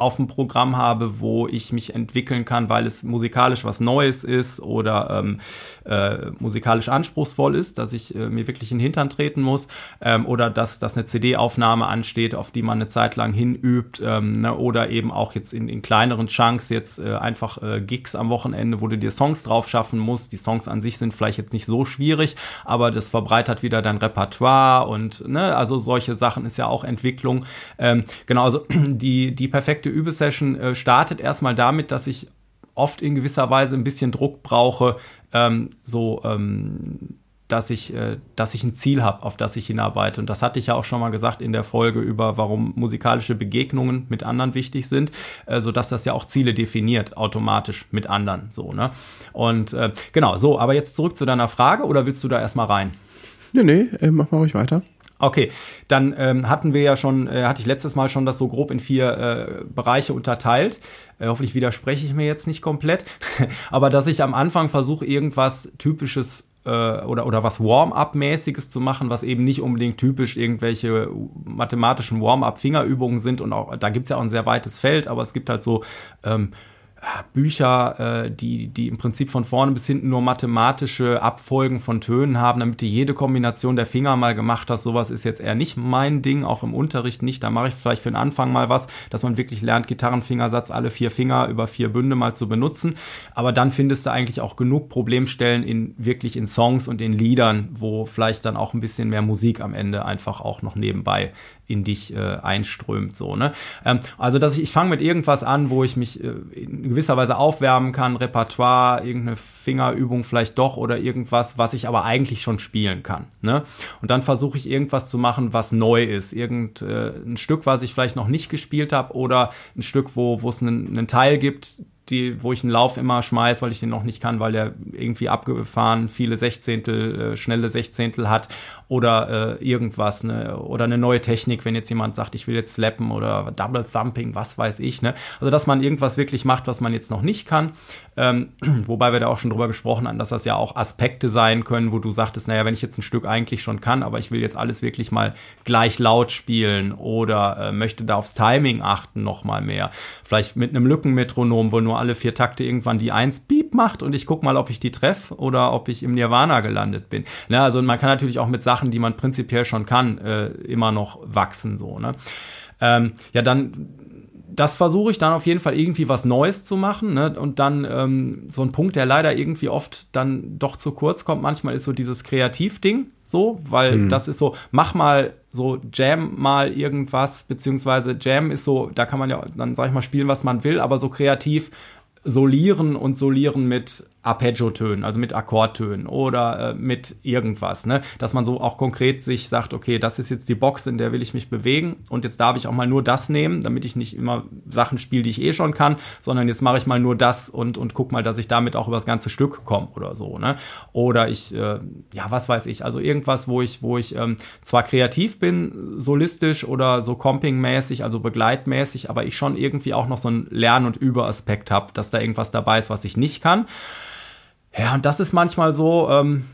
auf dem Programm habe, wo ich mich entwickeln kann, weil es musikalisch was Neues ist oder ähm, äh, musikalisch anspruchsvoll ist, dass ich äh, mir wirklich in den Hintern treten muss ähm, oder dass, dass eine CD-Aufnahme ansteht, auf die man eine Zeit lang hinübt ähm, ne, oder eben auch jetzt in, in kleineren Chunks jetzt äh, einfach äh, Gigs am Wochenende, wo du dir Songs drauf schaffen musst. Die Songs an sich sind vielleicht jetzt nicht so schwierig, aber das verbreitert wieder dein Repertoire und ne, also solche Sachen ist ja auch Entwicklung. Ähm, genau, also die, die perfekte Übesession äh, startet erstmal damit, dass ich oft in gewisser Weise ein bisschen Druck brauche, ähm, so ähm, dass ich, äh, dass ich ein Ziel habe, auf das ich hinarbeite. Und das hatte ich ja auch schon mal gesagt in der Folge über, warum musikalische Begegnungen mit anderen wichtig sind, äh, so dass das ja auch Ziele definiert, automatisch mit anderen. So, ne? Und äh, genau, so, aber jetzt zurück zu deiner Frage oder willst du da erstmal rein? Nee, nee, äh, mach mal ruhig weiter. Okay, dann ähm, hatten wir ja schon, äh, hatte ich letztes Mal schon das so grob in vier äh, Bereiche unterteilt. Äh, hoffentlich widerspreche ich mir jetzt nicht komplett. Aber dass ich am Anfang versuche, irgendwas typisches äh, oder, oder was Warm-up-mäßiges zu machen, was eben nicht unbedingt typisch irgendwelche mathematischen Warm-up-Fingerübungen sind. Und auch da gibt es ja auch ein sehr weites Feld, aber es gibt halt so ähm, Bücher, äh, die, die im Prinzip von vorne bis hinten nur mathematische Abfolgen von Tönen haben, damit du jede Kombination der Finger mal gemacht hast. Sowas ist jetzt eher nicht mein Ding, auch im Unterricht nicht. Da mache ich vielleicht für den Anfang mal was, dass man wirklich lernt, Gitarrenfingersatz alle vier Finger über vier Bünde mal zu benutzen. Aber dann findest du eigentlich auch genug Problemstellen in wirklich in Songs und in Liedern, wo vielleicht dann auch ein bisschen mehr Musik am Ende einfach auch noch nebenbei in dich äh, einströmt. So, ne? Ähm, also, dass ich, ich fange mit irgendwas an, wo ich mich äh, in gewisser Weise aufwärmen kann, Repertoire, irgendeine Fingerübung vielleicht doch oder irgendwas, was ich aber eigentlich schon spielen kann. Ne? Und dann versuche ich irgendwas zu machen, was neu ist. Irgendein äh, Stück, was ich vielleicht noch nicht gespielt habe oder ein Stück, wo es einen, einen Teil gibt, die, wo ich einen Lauf immer schmeiß, weil ich den noch nicht kann, weil der irgendwie abgefahren viele Sechzehntel, äh, schnelle Sechzehntel hat oder äh, irgendwas, ne? oder eine neue Technik, wenn jetzt jemand sagt, ich will jetzt slappen oder Double Thumping, was weiß ich, ne? Also, dass man irgendwas wirklich macht, was man jetzt noch nicht kann. Ähm, wobei wir da auch schon drüber gesprochen haben, dass das ja auch Aspekte sein können, wo du sagtest, naja, wenn ich jetzt ein Stück eigentlich schon kann, aber ich will jetzt alles wirklich mal gleich laut spielen oder äh, möchte da aufs Timing achten noch mal mehr. Vielleicht mit einem Lückenmetronom, wo nur alle vier Takte irgendwann die Eins Beep macht und ich gucke mal, ob ich die treffe oder ob ich im Nirvana gelandet bin. Ne? Also man kann natürlich auch mit Sachen Sachen, die man prinzipiell schon kann, äh, immer noch wachsen. So, ne? Ähm, ja, dann das versuche ich dann auf jeden Fall irgendwie was Neues zu machen. Ne? Und dann ähm, so ein Punkt, der leider irgendwie oft dann doch zu kurz kommt, manchmal ist so dieses Kreativding so, weil mhm. das ist so, mach mal so, Jam mal irgendwas, beziehungsweise Jam ist so, da kann man ja dann, sag ich mal, spielen, was man will, aber so kreativ solieren und solieren mit Arpeggio-Tönen, also mit Akkordtönen oder äh, mit irgendwas, ne? Dass man so auch konkret sich sagt, okay, das ist jetzt die Box, in der will ich mich bewegen und jetzt darf ich auch mal nur das nehmen, damit ich nicht immer Sachen spiele, die ich eh schon kann, sondern jetzt mache ich mal nur das und, und guck mal, dass ich damit auch über das ganze Stück komme oder so, ne? Oder ich, äh, ja, was weiß ich, also irgendwas, wo ich, wo ich ähm, zwar kreativ bin, solistisch oder so comping-mäßig, also begleitmäßig, aber ich schon irgendwie auch noch so einen Lern- und Überaspekt habe, dass da irgendwas dabei ist, was ich nicht kann. Ja, und das ist manchmal so, ähm,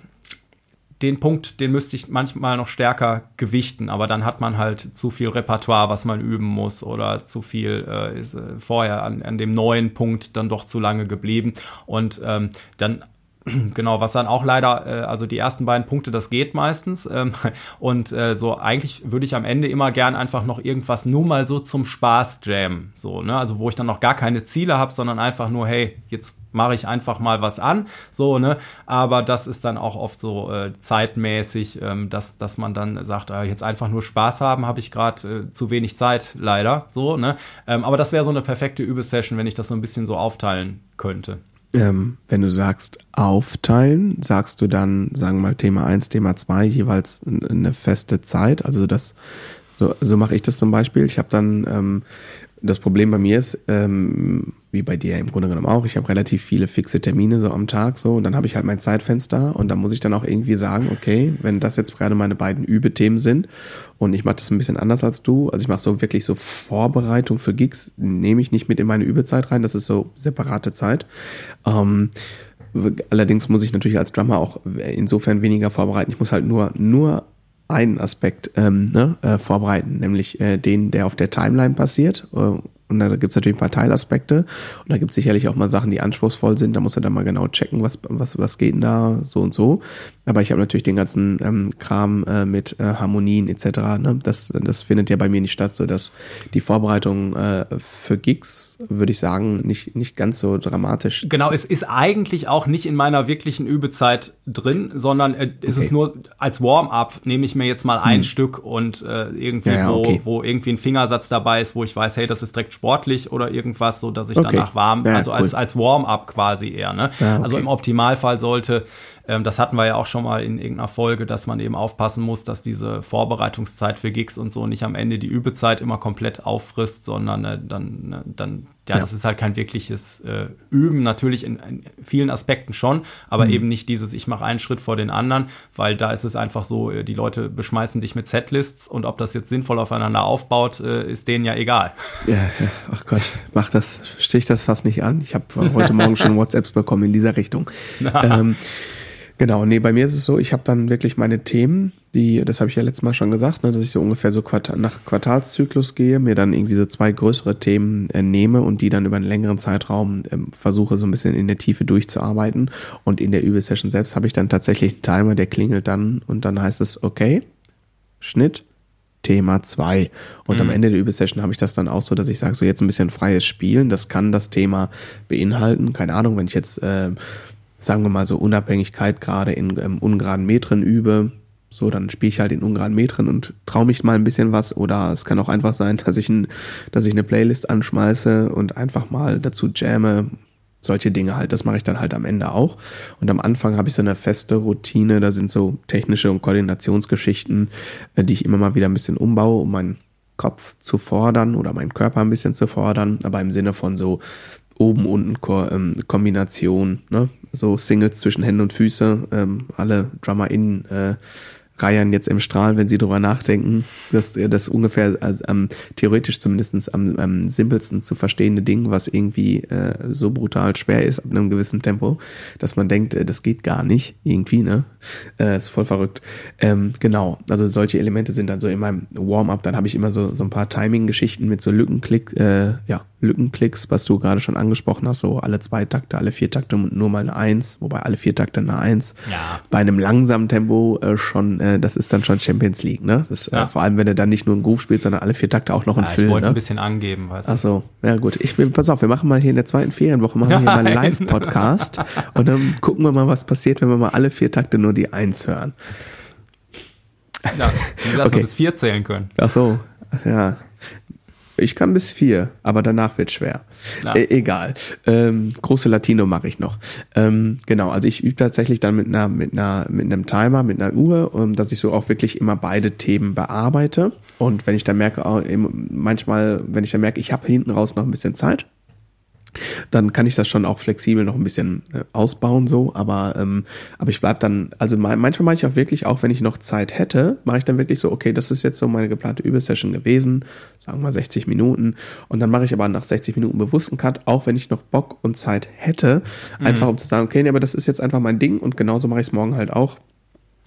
den Punkt, den müsste ich manchmal noch stärker gewichten, aber dann hat man halt zu viel Repertoire, was man üben muss oder zu viel äh, ist äh, vorher an, an dem neuen Punkt dann doch zu lange geblieben und ähm, dann Genau, was dann auch leider, äh, also die ersten beiden Punkte, das geht meistens. Ähm, und äh, so eigentlich würde ich am Ende immer gern einfach noch irgendwas nur mal so zum Spaß jammen. So, ne? Also wo ich dann noch gar keine Ziele habe, sondern einfach nur, hey, jetzt mache ich einfach mal was an, so, ne? Aber das ist dann auch oft so äh, zeitmäßig, ähm, dass, dass man dann sagt, äh, jetzt einfach nur Spaß haben, habe ich gerade äh, zu wenig Zeit, leider, so, ne? Ähm, aber das wäre so eine perfekte Übesession, wenn ich das so ein bisschen so aufteilen könnte. Ähm, wenn du sagst aufteilen, sagst du dann, sagen wir mal, Thema 1, Thema 2 jeweils eine feste Zeit. Also das, so, so mache ich das zum Beispiel. Ich habe dann ähm, das Problem bei mir ist, ähm, wie bei dir im Grunde genommen auch, ich habe relativ viele fixe Termine so am Tag so und dann habe ich halt mein Zeitfenster und da muss ich dann auch irgendwie sagen, okay, wenn das jetzt gerade meine beiden Übethemen sind und ich mache das ein bisschen anders als du, also ich mache so wirklich so Vorbereitung für Gigs, nehme ich nicht mit in meine Übezeit rein, das ist so separate Zeit. Ähm, allerdings muss ich natürlich als Drummer auch insofern weniger vorbereiten. Ich muss halt nur, nur einen Aspekt ähm, ne, äh, vorbereiten, nämlich äh, den, der auf der Timeline passiert. Äh, und da gibt es natürlich ein paar Teilaspekte. Und da gibt es sicherlich auch mal Sachen, die anspruchsvoll sind. Da muss er dann mal genau checken, was, was, was geht denn da so und so. Aber ich habe natürlich den ganzen ähm, Kram äh, mit äh, Harmonien etc. Ne? Das, das findet ja bei mir nicht statt, so dass die Vorbereitung äh, für Gigs, würde ich sagen, nicht, nicht ganz so dramatisch. Genau, es ist eigentlich auch nicht in meiner wirklichen Übezeit drin, sondern äh, es okay. ist nur als Warm-up nehme ich mir jetzt mal ein hm. Stück und äh, irgendwie, ja, ja, okay. wo, wo irgendwie ein Fingersatz dabei ist, wo ich weiß, hey, das ist direkt sportlich oder irgendwas, so dass ich okay. danach warm, ja, also cool. als, als Warm-up quasi eher. Ne? Ja, okay. Also im Optimalfall sollte ähm, das hatten wir ja auch schon mal in irgendeiner Folge, dass man eben aufpassen muss, dass diese Vorbereitungszeit für Gigs und so nicht am Ende die Übezeit immer komplett auffrisst, sondern äh, dann, ne, dann, ja, ja, das ist halt kein wirkliches äh, Üben, natürlich in, in, vielen Aspekten schon, aber mhm. eben nicht dieses, ich mache einen Schritt vor den anderen, weil da ist es einfach so, äh, die Leute beschmeißen dich mit Setlists und ob das jetzt sinnvoll aufeinander aufbaut, äh, ist denen ja egal. Ja, ja, ach Gott, mach das, stich das fast nicht an. Ich habe heute Morgen schon WhatsApps bekommen in dieser Richtung. ähm, Genau, nee, bei mir ist es so, ich habe dann wirklich meine Themen, die, das habe ich ja letztes Mal schon gesagt, ne, dass ich so ungefähr so Quartal, nach Quartalszyklus gehe, mir dann irgendwie so zwei größere Themen äh, nehme und die dann über einen längeren Zeitraum äh, versuche so ein bisschen in der Tiefe durchzuarbeiten. Und in der Übesession selbst habe ich dann tatsächlich einen Timer, der klingelt dann und dann heißt es, okay, Schnitt, Thema 2. Und mhm. am Ende der Übesession habe ich das dann auch so, dass ich sage, so jetzt ein bisschen freies Spielen, das kann das Thema beinhalten. Keine Ahnung, wenn ich jetzt äh, sagen wir mal so Unabhängigkeit gerade in ähm, ungeraden Metren übe, so dann spiele ich halt in ungeraden Metren und traue mich mal ein bisschen was. Oder es kann auch einfach sein, dass ich, ein, dass ich eine Playlist anschmeiße und einfach mal dazu jamme, solche Dinge halt, das mache ich dann halt am Ende auch. Und am Anfang habe ich so eine feste Routine, da sind so technische und Koordinationsgeschichten, äh, die ich immer mal wieder ein bisschen umbaue, um meinen Kopf zu fordern oder meinen Körper ein bisschen zu fordern, aber im Sinne von so oben unten ähm, Kombination, ne? so Singles zwischen Hände und Füße, ähm, alle DrummerInnen äh, reiern jetzt im Strahl, wenn sie drüber nachdenken. Das, das ungefähr also, ähm, theoretisch zumindest am, am simpelsten zu verstehende Ding, was irgendwie äh, so brutal schwer ist ab einem gewissen Tempo, dass man denkt, äh, das geht gar nicht irgendwie, ne? Äh, ist voll verrückt. Ähm, genau, also solche Elemente sind dann so in meinem Warm-up. Dann habe ich immer so, so ein paar Timing-Geschichten mit so Lückenklick, äh, ja, Lückenklicks, was du gerade schon angesprochen hast, so alle zwei Takte, alle vier Takte und nur mal eine Eins, wobei alle vier Takte eine Eins. Ja. Bei einem langsamen Tempo äh, schon, äh, das ist dann schon Champions League, ne? Das, äh, Ja. vor allem, wenn du dann nicht nur einen Groove spielst, sondern alle vier Takte auch noch einen Ja, ich Film, wollte ne? ein bisschen angeben, weißt du. Ach so, ja gut. Ich will, pass auf, wir machen mal hier in der zweiten Ferienwoche machen wir hier mal einen. Live-Podcast und dann gucken wir mal, was passiert, wenn wir mal alle vier Takte nur die Eins hören. Ja, dass Okay. wir bis vier zählen können. Ach so, ja. Ich kann bis vier, aber danach wird schwer. E egal. Ähm, große Latino mache ich noch. Ähm, genau, also ich übe tatsächlich dann mit einer, mit einer, mit einem Timer, mit einer Uhr, ähm, dass ich so auch wirklich immer beide Themen bearbeite. Und wenn ich dann merke, auch manchmal, wenn ich dann merke, ich habe hinten raus noch ein bisschen Zeit, dann kann ich das schon auch flexibel noch ein bisschen äh, ausbauen so, aber ähm, aber ich bleib dann, also ma- manchmal mache ich auch wirklich, auch wenn ich noch Zeit hätte, mache ich dann wirklich so, okay, das ist jetzt so meine geplante Übesession gewesen, sagen wir mal 60 Minuten und dann mache ich aber nach 60 Minuten bewussten Cut, auch wenn ich noch Bock und Zeit hätte, einfach um zu sagen, okay, nee, aber das ist jetzt einfach mein Ding und genauso mache ich es morgen halt auch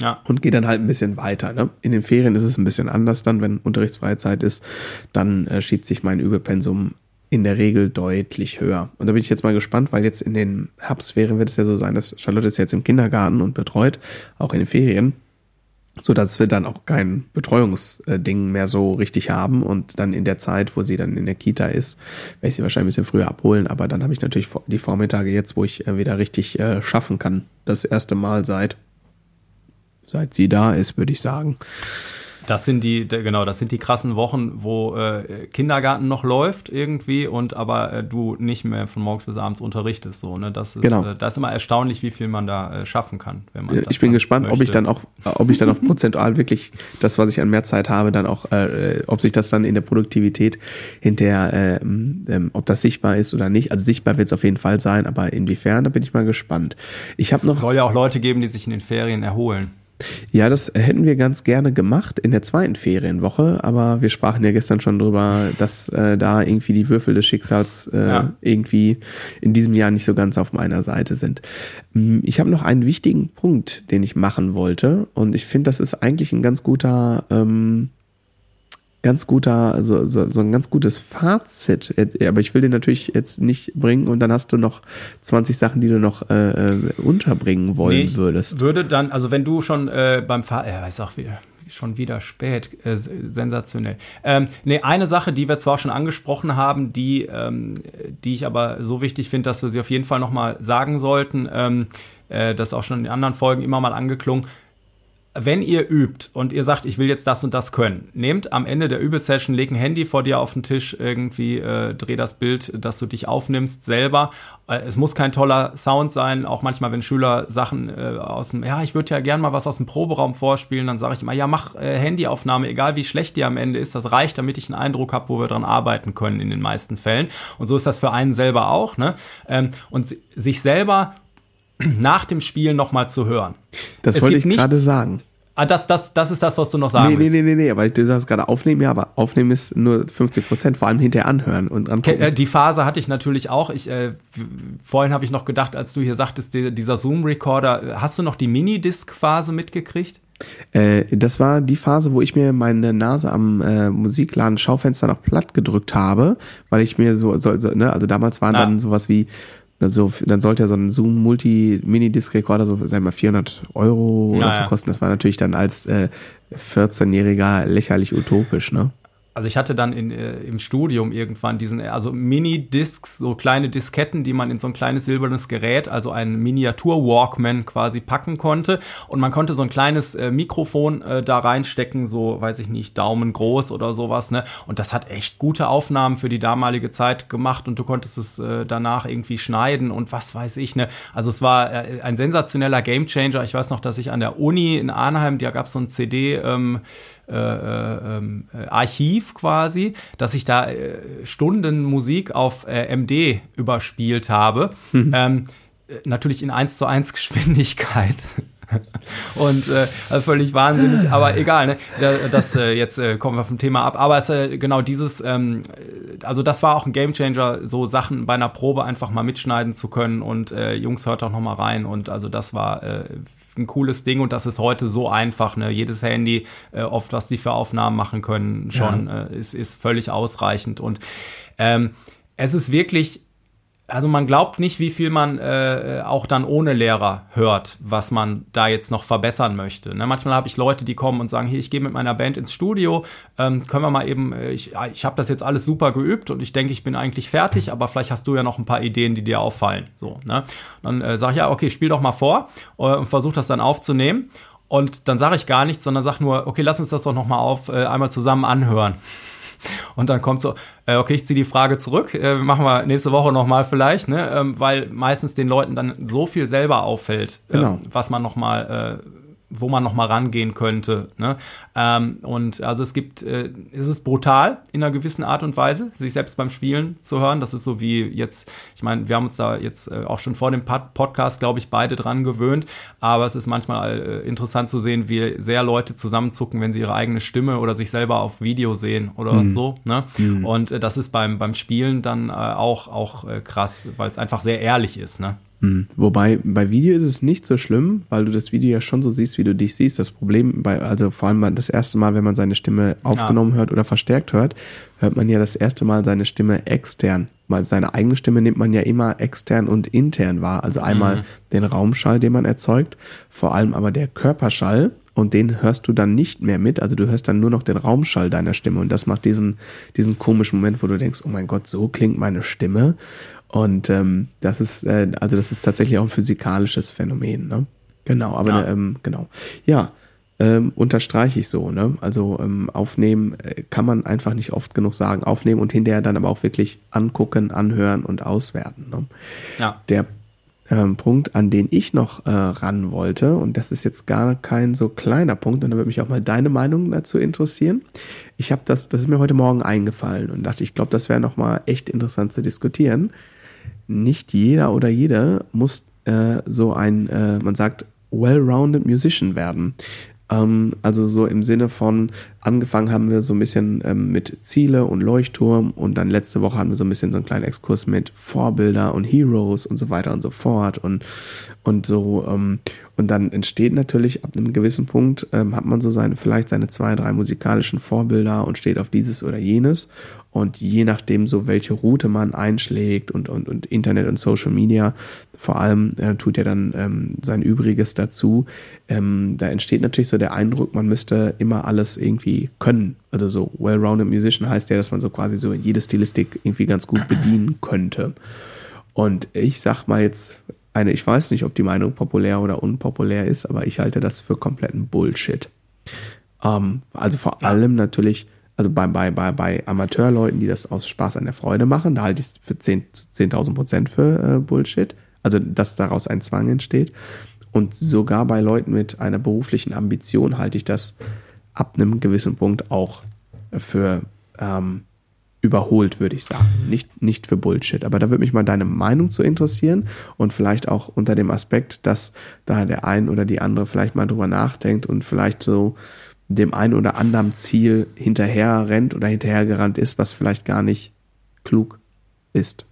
Ja. und gehe dann halt ein bisschen weiter. Ne? In den Ferien ist es ein bisschen anders dann, wenn unterrichtsfreie Zeit ist, dann äh, schiebt sich mein Überpensum in der Regel deutlich höher. Und da bin ich jetzt mal gespannt, weil jetzt in den Herbstferien wird es ja so sein, dass Charlotte ist jetzt im Kindergarten und betreut, auch in den Ferien, so dass wir dann auch kein Betreuungsding mehr so richtig haben und dann in der Zeit, wo sie dann in der Kita ist, werde ich sie wahrscheinlich ein bisschen früher abholen, aber dann habe ich natürlich die Vormittage jetzt, wo ich äh, wieder richtig äh, schaffen kann. Das erste Mal seit seit sie da ist, würde ich sagen. Das sind die, genau, das sind die krassen Wochen, wo äh, Kindergarten noch läuft irgendwie und aber äh, du nicht mehr von morgens bis abends unterrichtest. So, ne? Das ist, Genau. äh, das ist immer erstaunlich, wie viel man da äh, schaffen kann, wenn man. Äh, Ich bin gespannt, ob ich möchte. dann auch, ob ich dann auf prozentual wirklich das, was ich an mehr Zeit habe, dann auch, äh, ob sich das dann in der Produktivität hinterher, ähm, ähm, ob das sichtbar ist oder nicht. Also sichtbar wird es auf jeden Fall sein, aber inwiefern, da bin ich mal gespannt. Ich habe noch soll ja auch Leute geben, die sich in den Ferien erholen. Ja, das hätten wir ganz gerne gemacht in der zweiten Ferienwoche, aber wir sprachen ja gestern schon drüber, dass äh, da irgendwie die Würfel des Schicksals äh, Ja. irgendwie in diesem Jahr nicht so ganz auf meiner Seite sind. Mm, Ich habe noch einen wichtigen Punkt, den ich machen wollte und ich finde, das ist eigentlich ein ganz guter ähm, ganz guter, also so, so ein ganz gutes Fazit. Äh, Aber ich will den natürlich jetzt nicht bringen und dann hast du noch 20 Sachen, die du noch äh, äh, unterbringen wollen Nee, ich würdest. Würde dann, also wenn du schon äh, beim Fahr, ja, ist auch wieder schon wieder spät, äh, sensationell. Ähm, nee, eine Sache, die wir zwar schon angesprochen haben, die, ähm, die ich aber so wichtig finde, dass wir sie auf jeden Fall nochmal sagen sollten, ähm, äh, das ist auch schon in anderen Folgen immer mal angeklungen. Wenn ihr übt und ihr sagt, ich will jetzt das und das können, nehmt am Ende der Übesession, leg ein Handy vor dir auf den Tisch, irgendwie äh, dreh das Bild, dass du dich aufnimmst selber. Äh, es muss kein toller Sound sein, auch manchmal, wenn Schüler Sachen äh, aus dem, ja, ich würde ja gern mal was aus dem Proberaum vorspielen, dann sage ich immer, ja, mach äh, Handyaufnahme, egal wie schlecht die am Ende ist, das reicht, damit ich einen Eindruck habe, wo wir dran arbeiten können in den meisten Fällen. Und so ist das für einen selber auch, ne? Ähm, und si- sich selber nach dem Spiel nochmal zu hören. Das Es wollte ich gerade sagen. Ah, das, das, das ist das, was du noch sagen Nee, nee, willst. nee, nee, nee, aber du sagst gerade aufnehmen, ja, aber aufnehmen ist nur 50 Prozent, vor allem hinterher anhören und Ke- angucken. äh, Die Phase hatte ich natürlich auch. Ich, äh, vorhin habe ich noch gedacht, als du hier sagtest, die, dieser Zoom-Recorder, hast du noch die Minidisc-Phase mitgekriegt? Äh, das war die Phase, wo ich mir meine Nase am äh, Musikladen Schaufenster noch platt gedrückt habe, weil ich mir so, so, so ne, also damals waren Ah. dann sowas wie, also dann sollte ja so ein Zoom Multi Minidisc Recorder so, sagen wir mal 400 Euro oder Ja, so kosten. Das war natürlich dann als äh, 14-Jähriger lächerlich utopisch, ne? Also ich hatte dann in, äh, im Studium irgendwann diesen, also Mini-Discs, so kleine Disketten, die man in so ein kleines silbernes Gerät, also ein Miniatur-Walkman quasi packen konnte. Und man konnte so ein kleines äh, Mikrofon äh, da reinstecken, so, weiß ich nicht, Daumen groß oder sowas, ne? Und das hat echt gute Aufnahmen für die damalige Zeit gemacht und du konntest es äh, danach irgendwie schneiden und was weiß ich, ne? Also es war äh, ein sensationeller Gamechanger. Ich weiß noch, dass ich an der Uni in Arnheim, da gab es so ein CD, ähm, äh, äh, ähm, äh, Archiv quasi, dass ich da äh, Stunden Musik auf äh, MD überspielt habe. Ähm, äh, natürlich in 1 zu 1 Geschwindigkeit. Und äh, also völlig wahnsinnig, aber egal, ne? Da- Das äh, jetzt äh, kommen wir vom Thema ab. Aber es äh, genau dieses, ähm, äh, also das war auch ein Gamechanger, so Sachen bei einer Probe einfach mal mitschneiden zu können und äh, Jungs hört doch noch mal rein und also das war ein cooles Ding und das ist heute so einfach. Ne? Jedes Handy, äh, oft was die für Aufnahmen machen können, schon äh, ist, ist völlig ausreichend. Und ähm, es ist wirklich also man glaubt nicht, wie viel man äh, auch dann ohne Lehrer hört, was man da jetzt noch verbessern möchte. Ne? Manchmal habe ich Leute, die kommen und sagen, hier, ich gehe mit meiner Band ins Studio, ähm, können wir mal eben, äh, ich, ich habe das jetzt alles super geübt und ich denke, ich bin eigentlich fertig, aber vielleicht hast du ja noch ein paar Ideen, die dir auffallen. So, ne? Dann äh, sage ich, ja, okay, spiel doch mal vor äh, und versuch das dann aufzunehmen. Und dann sage ich gar nichts, sondern sage nur, okay, lass uns das doch noch mal auf äh, einmal zusammen anhören. Und dann kommt so, äh, okay, ich ziehe die Frage zurück, äh, machen wir nächste Woche nochmal vielleicht, ne? Ähm, weil meistens den Leuten dann so viel selber auffällt, äh, genau. was man nochmal äh, wo man noch mal rangehen könnte. Ne? Ähm, und also es gibt, äh, es ist brutal in einer gewissen Art und Weise, sich selbst beim Spielen zu hören. Das ist so wie jetzt, ich meine, wir haben uns da jetzt äh, auch schon vor dem Pod Podcast, glaube ich, beide dran gewöhnt. Aber es ist manchmal äh, interessant zu sehen, wie sehr Leute zusammenzucken, wenn sie ihre eigene Stimme oder sich selber auf Video sehen oder mhm. so. Ne? Mhm. Und äh, das ist beim, beim Spielen dann äh, auch, auch äh, krass, weil es einfach sehr ehrlich ist. Ne? Hm. Wobei bei Video ist es nicht so schlimm, weil du das Video ja schon so siehst, wie du dich siehst. Das Problem bei, also vor allem das erste Mal, wenn man seine Stimme aufgenommen ja. hört oder verstärkt hört, hört man ja das erste Mal seine Stimme extern. Weil seine eigene Stimme nimmt man ja immer extern und intern wahr. Also einmal mhm. den Raumschall, den man erzeugt, vor allem aber der Körperschall, und den hörst du dann nicht mehr mit. Also du hörst dann nur noch den Raumschall deiner Stimme und das macht diesen, diesen komischen Moment, wo du denkst, oh mein Gott, so klingt meine Stimme. Und ähm, das ist, äh, also das ist tatsächlich auch ein physikalisches Phänomen, ne? Genau, aber ja. ähm, genau. Ja, ähm, unterstreiche ich so, ne? Also ähm, aufnehmen äh, kann man einfach nicht oft genug sagen. Aufnehmen und hinterher dann aber auch wirklich angucken, anhören und auswerten. Ne? Ja. Der ähm, Punkt, an den ich noch äh, ran wollte, und das ist jetzt gar kein so kleiner Punkt, und da würde mich auch mal deine Meinung dazu interessieren. Ich habe das, das ist mir heute Morgen eingefallen und dachte, ich glaube, das wäre nochmal echt interessant zu diskutieren nicht jeder oder jede muss äh, so ein, äh, man sagt, well-rounded Musician werden. Ähm, also so im Sinne von, angefangen haben wir so ein bisschen ähm, mit Ziele und Leuchtturm und dann letzte Woche hatten wir so ein bisschen so einen kleinen Exkurs mit Vorbilder und Heroes und so weiter und so fort und, und so. Ähm, und dann entsteht natürlich ab einem gewissen Punkt, ähm, hat man so seine, vielleicht seine zwei, drei musikalischen Vorbilder und steht auf dieses oder jenes. Und je nachdem, so welche Route man einschlägt und, und, und Internet und Social Media, vor allem äh, tut ja dann ähm, sein Übriges dazu. Ähm, da entsteht natürlich so der Eindruck, man müsste immer alles irgendwie können. Also so well-rounded Musician heißt ja, dass man so quasi so in jede Stilistik irgendwie ganz gut bedienen könnte. Und ich sag mal jetzt eine, ich weiß nicht, ob die Meinung populär oder unpopulär ist, aber ich halte das für kompletten Bullshit. Ähm, also vor allem natürlich also bei, bei, bei, bei Amateurleuten, die das aus Spaß an der Freude machen, da halte ich es für 10.000 10 Prozent für äh, Bullshit. Also, dass daraus ein Zwang entsteht. Und sogar bei Leuten mit einer beruflichen Ambition halte ich das ab einem gewissen Punkt auch für ähm, überholt, würde ich sagen. Nicht, nicht für Bullshit. Aber da würde mich mal deine Meinung zu interessieren und vielleicht auch unter dem Aspekt, dass da der ein oder die andere vielleicht mal drüber nachdenkt und vielleicht so dem einen oder anderen Ziel hinterher rennt oder hinterhergerannt ist, was vielleicht gar nicht klug ist.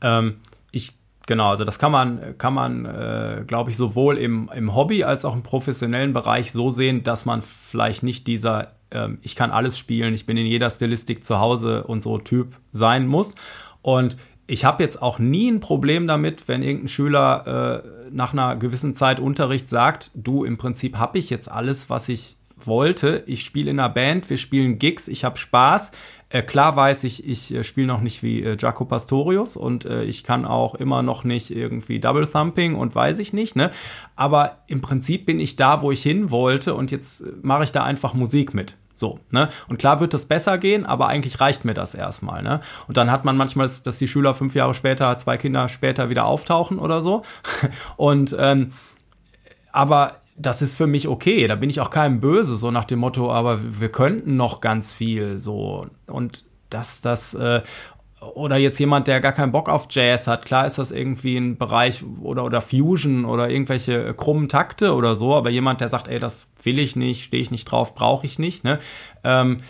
Ähm, genau, also das kann man, kann man, äh, glaube ich, sowohl im, im Hobby als auch im professionellen Bereich so sehen, dass man vielleicht nicht dieser ähm, ich kann alles spielen, ich bin in jeder Stilistik zu Hause und so Typ sein muss. Und ich habe jetzt auch nie ein Problem damit, wenn irgendein Schüler äh, nach einer gewissen Zeit Unterricht sagt, du, im Prinzip habe ich jetzt alles, was ich wollte. Ich spiele in einer Band, wir spielen Gigs, ich habe Spaß. Äh, klar weiß ich, ich äh, spiele noch nicht wie äh, Jaco Pastorius und äh, ich kann auch immer noch nicht irgendwie Double Thumping und weiß ich nicht, ne? Aber im Prinzip bin ich da, wo ich hin wollte und jetzt äh, mache ich da einfach Musik mit. So, ne? Und klar wird das besser gehen, aber eigentlich reicht mir das erstmal, ne? Und dann hat man manchmal, dass die Schüler fünf Jahre später, zwei Kinder später wieder auftauchen oder so. Und ähm, aber das ist für mich okay. Da bin ich auch keinem böse, so nach dem Motto, aber wir könnten noch ganz viel so. Und dass das, äh, oder jetzt jemand, der gar keinen Bock auf Jazz hat, klar ist das irgendwie ein Bereich oder, oder Fusion oder irgendwelche krummen Takte oder so, aber jemand, der sagt, ey, das will ich nicht, stehe ich nicht drauf, brauche ich nicht, ne? Ähm,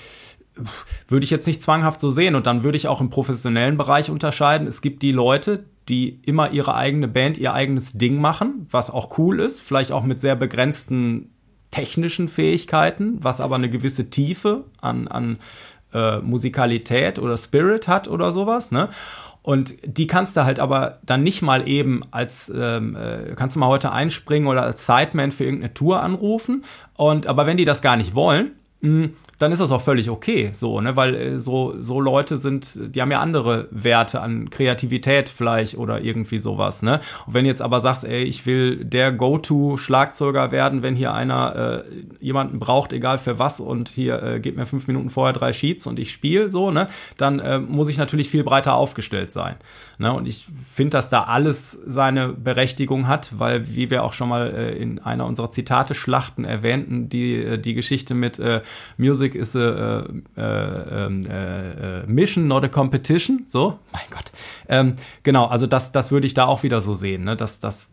würde ich jetzt nicht zwanghaft so sehen. Und dann würde ich auch im professionellen Bereich unterscheiden. Es gibt die Leute, die immer ihre eigene Band, ihr eigenes Ding machen, was auch cool ist, vielleicht auch mit sehr begrenzten technischen Fähigkeiten, was aber eine gewisse Tiefe an, an äh, Musikalität oder Spirit hat oder sowas, ne? Und die kannst du halt aber dann nicht mal eben als, ähm, äh, kannst du mal heute einspringen oder als Sideman für irgendeine Tour anrufen. Und aber wenn die das gar nicht wollen, mh, hm, dann ist das auch völlig okay, so, ne, weil äh, so, so Leute sind, die haben ja andere Werte an Kreativität vielleicht oder irgendwie sowas, ne. Und wenn jetzt aber sagst, ey, ich will der Go-To-Schlagzeuger werden, wenn hier einer äh, jemanden braucht, egal für was, und hier äh, gebt mir fünf Minuten vorher drei Sheets und ich spiele so, ne, dann äh, muss ich natürlich viel breiter aufgestellt sein. Ne? Und ich finde, dass da alles seine Berechtigung hat, weil, wie wir auch schon mal äh, in einer unserer Zitate-Schlachten erwähnten, die, äh, die Geschichte mit äh, Music is a äh, äh, äh, Mission, not a competition. So, mein Gott. Ähm, genau, also das, das würde ich da auch wieder so sehen, ne? dass, dass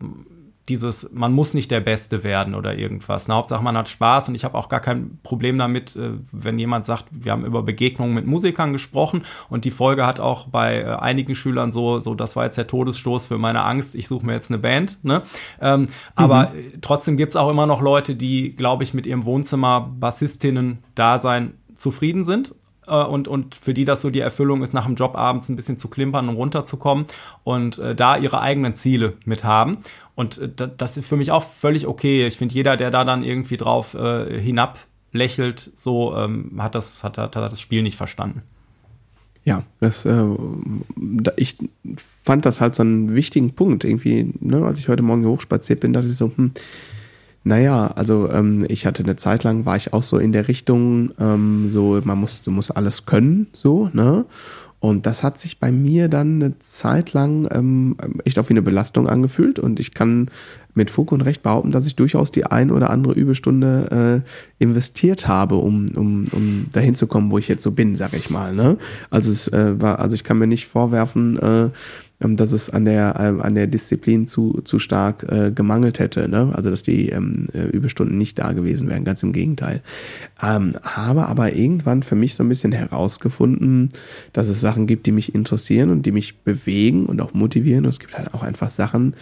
dieses, man muss nicht der Beste werden oder irgendwas. Na, Hauptsache, man hat Spaß und ich habe auch gar kein Problem damit, äh, wenn jemand sagt, wir haben über Begegnungen mit Musikern gesprochen und die Folge hat auch bei äh, einigen Schülern so, so, das war jetzt der Todesstoß für meine Angst, ich suche mir jetzt eine Band. Ne? Ähm, mhm. Aber trotzdem gibt es auch immer noch Leute, die, glaube ich, mit ihrem Wohnzimmer Bassistinnen-Dasein zufrieden sind und, und für die das so die Erfüllung ist, nach dem Job abends ein bisschen zu klimpern und runterzukommen und äh, da ihre eigenen Ziele mit haben. Und äh, das ist für mich auch völlig okay. Ich finde, jeder, der da dann irgendwie drauf äh, hinab lächelt, so ähm, hat, das, hat, hat, das Spiel nicht verstanden. Ja, das, äh, ich fand das halt so einen wichtigen Punkt. Irgendwie, ne, als ich heute Morgen hier hochspaziert bin, dachte ich so, hm, naja, also ähm, ich hatte eine Zeit lang, war ich auch so in der Richtung, ähm, so man muss, du musst alles können, so, ne? Und das hat sich bei mir dann eine Zeit lang ähm, echt auch wie eine Belastung angefühlt. Und ich kann mit Fug und Recht behaupten, dass ich durchaus die ein oder andere Übestunde äh, investiert habe, um, um, um dahin zu kommen, wo ich jetzt so bin, sag ich mal. Ne? Also es äh, war, also ich kann mir nicht vorwerfen, äh, ähm, dass es an der, äh, an der Disziplin zu, zu stark äh, gemangelt hätte. Ne? Also dass die ähm, äh, Überstunden nicht da gewesen wären, ganz im Gegenteil. Ähm, habe aber irgendwann für mich so ein bisschen herausgefunden, dass es Sachen gibt, die mich interessieren und die mich bewegen und auch motivieren. Und es gibt halt auch einfach Sachen,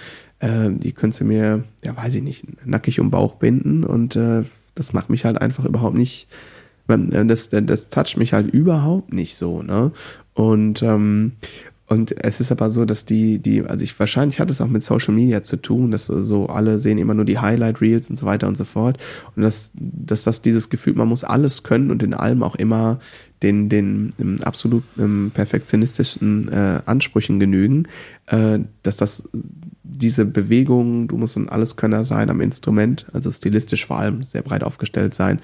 äh, die könntest du mir, ja weiß ich nicht, nackig um Bauch binden und äh, das macht mich halt einfach überhaupt nicht, äh, das, das toucht mich halt überhaupt nicht so, ne? Und, ähm, und es ist aber so, dass die, die, also ich wahrscheinlich hat es auch mit Social Media zu tun, dass so alle sehen immer nur die Highlight Reels und so weiter und so fort. Und dass, dass das dieses Gefühl, man muss alles können und in allem auch immer den, den um, absolut um, perfektionistischen äh, Ansprüchen genügen, äh, dass das diese Bewegung, du musst ein Alleskönner sein am Instrument, also stilistisch vor allem sehr breit aufgestellt sein,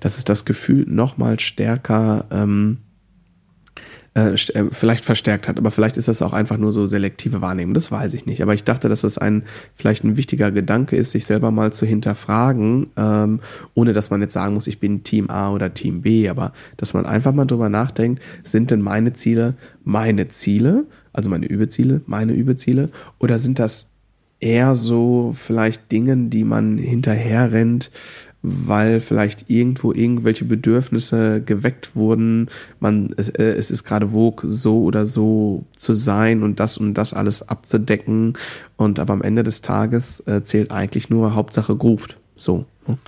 dass es das Gefühl nochmal stärker ähm, äh, äh, vielleicht verstärkt hat. Aber vielleicht ist das auch einfach nur so selektive Wahrnehmung. Das weiß ich nicht. Aber ich dachte, dass das ein vielleicht ein wichtiger Gedanke ist, sich selber mal zu hinterfragen, ähm, ohne dass man jetzt sagen muss, ich bin Team A oder Team B. Aber dass man einfach mal drüber nachdenkt, sind denn meine Ziele meine Ziele, also meine Übeziele, meine Übeziele, oder sind das eher so vielleicht Dingen, die man hinterher rennt, weil vielleicht irgendwo irgendwelche Bedürfnisse geweckt wurden. Man, es, äh, es ist gerade vogue, so oder so zu sein und das und das alles abzudecken. Und aber am Ende des Tages äh, zählt eigentlich nur Hauptsache Grooved. So. Ne?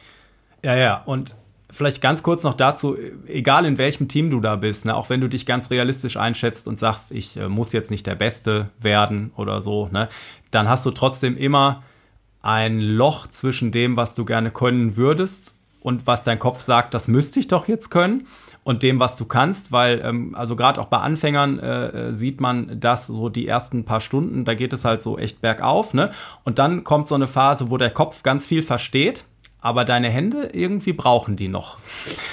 Ja, ja. Und vielleicht ganz kurz noch dazu, egal in welchem Team du da bist, ne, auch wenn du dich ganz realistisch einschätzt und sagst, ich äh, muss jetzt nicht der Beste werden oder so, ne, dann hast du trotzdem immer ein Loch zwischen dem, was du gerne können würdest und was dein Kopf sagt, das müsste ich doch jetzt können und dem, was du kannst, weil ähm, also gerade auch bei Anfängern äh, äh, sieht man das so die ersten paar Stunden, da geht es halt so echt bergauf, ne? Und dann kommt so eine Phase, wo der Kopf ganz viel versteht aber deine Hände irgendwie brauchen die noch.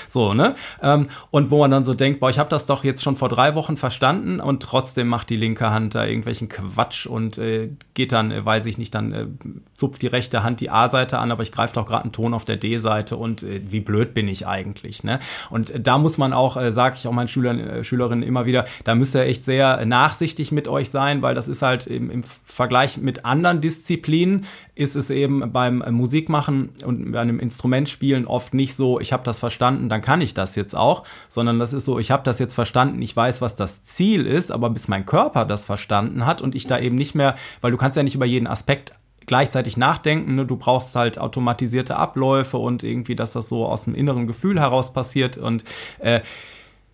So, ne? Ähm, und wo man dann so denkt, boah, ich habe das doch jetzt schon vor drei Wochen verstanden und trotzdem macht die linke Hand da irgendwelchen Quatsch und äh, geht dann, äh, weiß ich nicht, dann äh, zupft die rechte Hand die A-Seite an, aber ich greife doch gerade einen Ton auf der D-Seite und äh, wie blöd bin ich eigentlich, ne? Und äh, da muss man auch, äh, sage ich auch meinen Schülern, äh, Schülerinnen immer wieder, da müsst ihr echt sehr nachsichtig mit euch sein, weil das ist halt im, im Vergleich mit anderen Disziplinen ist es eben beim Musikmachen und einem Instrument spielen oft nicht so, ich habe das verstanden, dann kann ich das jetzt auch, sondern das ist so, ich habe das jetzt verstanden, ich weiß, was das Ziel ist, aber bis mein Körper das verstanden hat und ich da eben nicht mehr, weil du kannst ja nicht über jeden Aspekt gleichzeitig nachdenken. Ne? Du brauchst halt automatisierte Abläufe und irgendwie, dass das so aus dem inneren Gefühl heraus passiert. Und äh,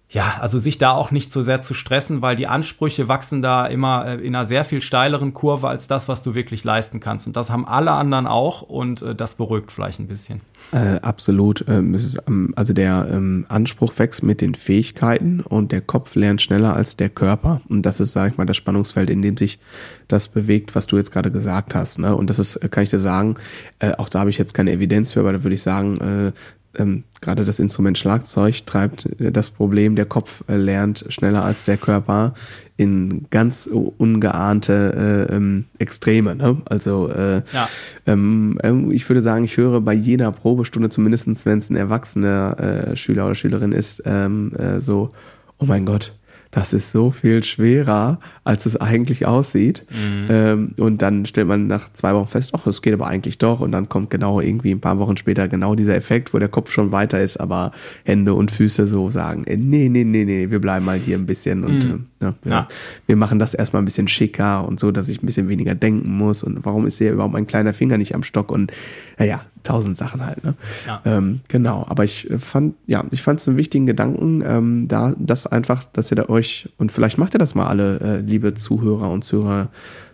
ja, also sich da auch nicht so sehr zu stressen, weil die Ansprüche wachsen da immer äh, in einer sehr viel steileren Kurve als das, was du wirklich leisten kannst. Und das haben alle anderen auch und äh, das beruhigt vielleicht ein bisschen. Äh, absolut. Ähm, ähm, also der ähm, Anspruch wächst mit den Fähigkeiten und der Kopf lernt schneller als der Körper. Und das ist, sage ich mal, das Spannungsfeld, in dem sich das bewegt, was du jetzt gerade gesagt hast. Ne? Und das ist, kann ich dir sagen, äh, auch da habe ich jetzt keine Evidenz für, aber da würde ich sagen, äh, ähm, gerade das Instrument Schlagzeug treibt das Problem, der Kopf äh, lernt schneller als der Körper in ganz ungeahnte äh, ähm, Extreme. Ne? Also äh, ja. ähm, ähm ich würde sagen, ich höre bei jeder Probestunde, zumindestens wenn es ein erwachsener äh, Schüler oder Schülerin ist, ähm, äh, so, oh mein Gott, das ist so viel schwerer, als es eigentlich aussieht. Mhm. Ähm, und dann stellt man nach zwei Wochen fest, ach, es geht aber eigentlich doch. Und dann kommt genau irgendwie ein paar Wochen später genau dieser Effekt, wo der Kopf schon weiter ist, aber Hände und Füße so sagen, äh, nee, nee, nee, nee, wir bleiben mal hier ein bisschen und mhm. äh, ja, ja. wir machen das erstmal ein bisschen schicker und so, dass ich ein bisschen weniger denken muss. Und warum ist hier überhaupt mein kleiner Finger nicht am Stock? Und naja, tausend Sachen halt. Ne? Ja. Ähm, genau, aber ich fand, ja, ich fand es einen wichtigen Gedanken, ähm, da das einfach, dass ihr da euch, und vielleicht macht ihr das mal alle, äh, liebe Zuhörer und Zuhörer,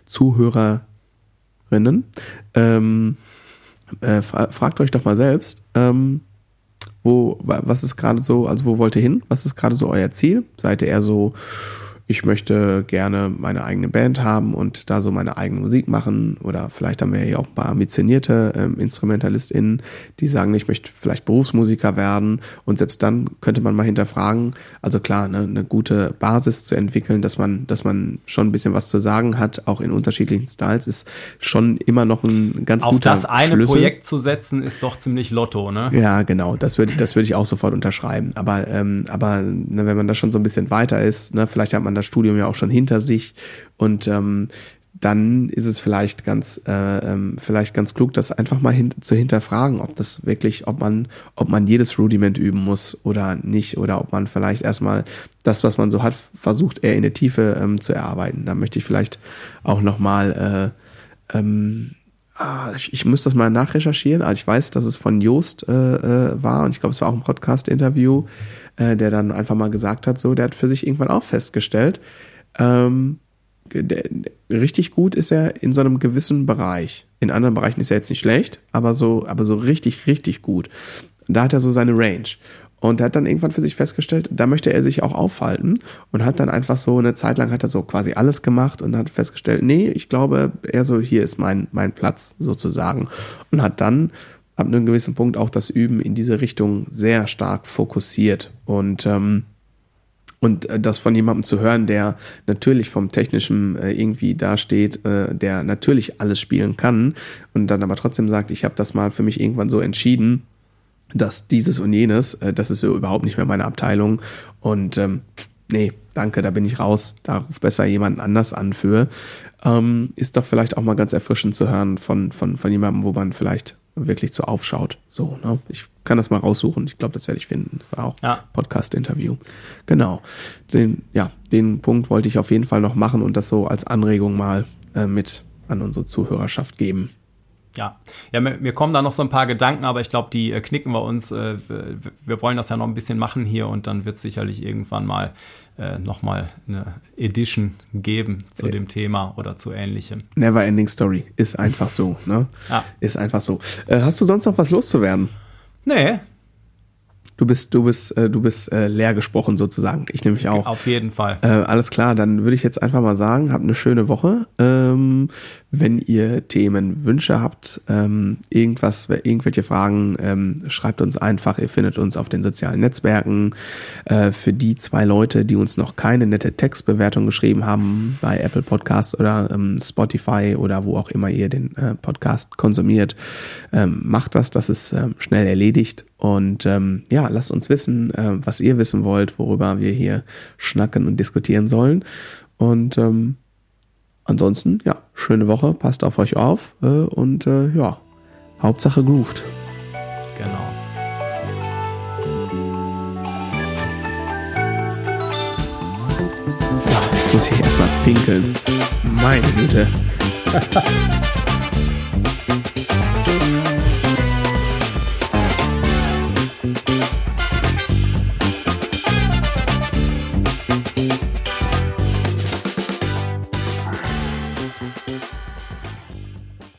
Zuhörerinnen, ähm, äh, fragt euch doch mal selbst, ähm, wo, was ist gerade so, also wo wollt ihr hin? Was ist gerade so euer Ziel? Seid ihr eher so, ich möchte gerne meine eigene Band haben und da so meine eigene Musik machen. Oder vielleicht haben wir ja auch ein paar ambitionierte ähm, InstrumentalistInnen, die sagen, ich möchte vielleicht Berufsmusiker werden. Und selbst dann könnte man mal hinterfragen, also klar, ne, eine gute Basis zu entwickeln, dass man, dass man schon ein bisschen was zu sagen hat, auch in unterschiedlichen Styles, ist schon immer noch ein ganz Auf guter Auf das eine Schlüssel. Projekt zu setzen, ist doch ziemlich Lotto, ne? Ja, genau. Das würde, das würde ich auch sofort unterschreiben. Aber, ähm, aber ne, wenn man da schon so ein bisschen weiter ist, ne, vielleicht hat man das Studium ja auch schon hinter sich und ähm, dann ist es vielleicht ganz, äh, ähm, vielleicht ganz klug, das einfach mal hin zu hinterfragen, ob das wirklich, ob man, ob man jedes Rudiment üben muss oder nicht, oder ob man vielleicht erstmal das, was man so hat, versucht, eher in der Tiefe ähm, zu erarbeiten. Da möchte ich vielleicht auch nochmal, äh, ähm, ah, ich, ich muss das mal nachrecherchieren. Also ich weiß, dass es von Joost äh, äh, war und ich glaube, es war auch ein Podcast-Interview äh, der dann einfach mal gesagt hat, so, der hat für sich irgendwann auch festgestellt, ähm, der, richtig gut ist er in so einem gewissen Bereich. In anderen Bereichen ist er jetzt nicht schlecht, aber so, aber so richtig, richtig gut. Da hat er so seine Range. Und er hat dann irgendwann für sich festgestellt, da möchte er sich auch aufhalten und hat dann einfach so eine Zeit lang hat er so quasi alles gemacht und hat festgestellt, nee, ich glaube, eher so, hier ist mein, mein Platz sozusagen. Und hat dann ab einem gewissen Punkt auch das Üben in diese Richtung sehr stark fokussiert. Und, ähm, und äh, das von jemandem zu hören, der natürlich vom Technischen äh, irgendwie dasteht, äh, der natürlich alles spielen kann und dann aber trotzdem sagt, ich habe das mal für mich irgendwann so entschieden, dass dieses und jenes, das ist überhaupt nicht mehr meine Abteilung. Und ähm, nee, danke, da bin ich raus, da ruft besser jemand anders an für. Ähm, ist doch vielleicht auch mal ganz erfrischend zu hören von, von, von jemandem, wo man vielleicht wirklich so aufschaut. So, ne? Ich kann das mal raussuchen. Ich glaube, das werde ich finden. Das war auch ja. Podcast-Interview. Genau. Den, ja, den Punkt wollte ich auf jeden Fall noch machen und das so als Anregung mal äh, mit an unsere Zuhörerschaft geben. Ja, ja, mir, mir, kommen da noch so ein paar Gedanken, aber ich glaube, die äh, knicken wir uns. Äh, wir wollen das ja noch ein bisschen machen hier und dann wird es sicherlich irgendwann mal äh, nochmal eine Edition geben zu dem Thema oder zu ähnlichem. Never Ending Story. Ist einfach so, ne? Ja. Ist einfach so. Äh, hast du sonst noch was loszuwerden? Nee, Du bist, du bist, äh, du bist äh, leer gesprochen sozusagen. Ich nehme mich auch. Auf jeden Fall. Äh, alles klar, dann würde ich jetzt einfach mal sagen, habt eine schöne Woche. Ähm, wenn ihr Themen, Wünsche habt, ähm, irgendwas, irgendwelche Fragen, ähm, schreibt uns einfach. Ihr findet uns auf den sozialen Netzwerken. Äh, für die zwei Leute, die uns noch keine nette Textbewertung geschrieben haben bei Apple Podcasts oder ähm, Spotify oder wo auch immer ihr den äh, Podcast konsumiert, ähm, macht das. Das ist ähm, schnell erledigt. Und ähm, ja, lasst uns wissen, äh, was ihr wissen wollt, worüber wir hier schnacken und diskutieren sollen. Und ähm, ansonsten, ja, schöne Woche, passt auf euch auf äh, und äh, ja, Hauptsache grooved. Genau. So, muss ich erstmal pinkeln. Meine Güte.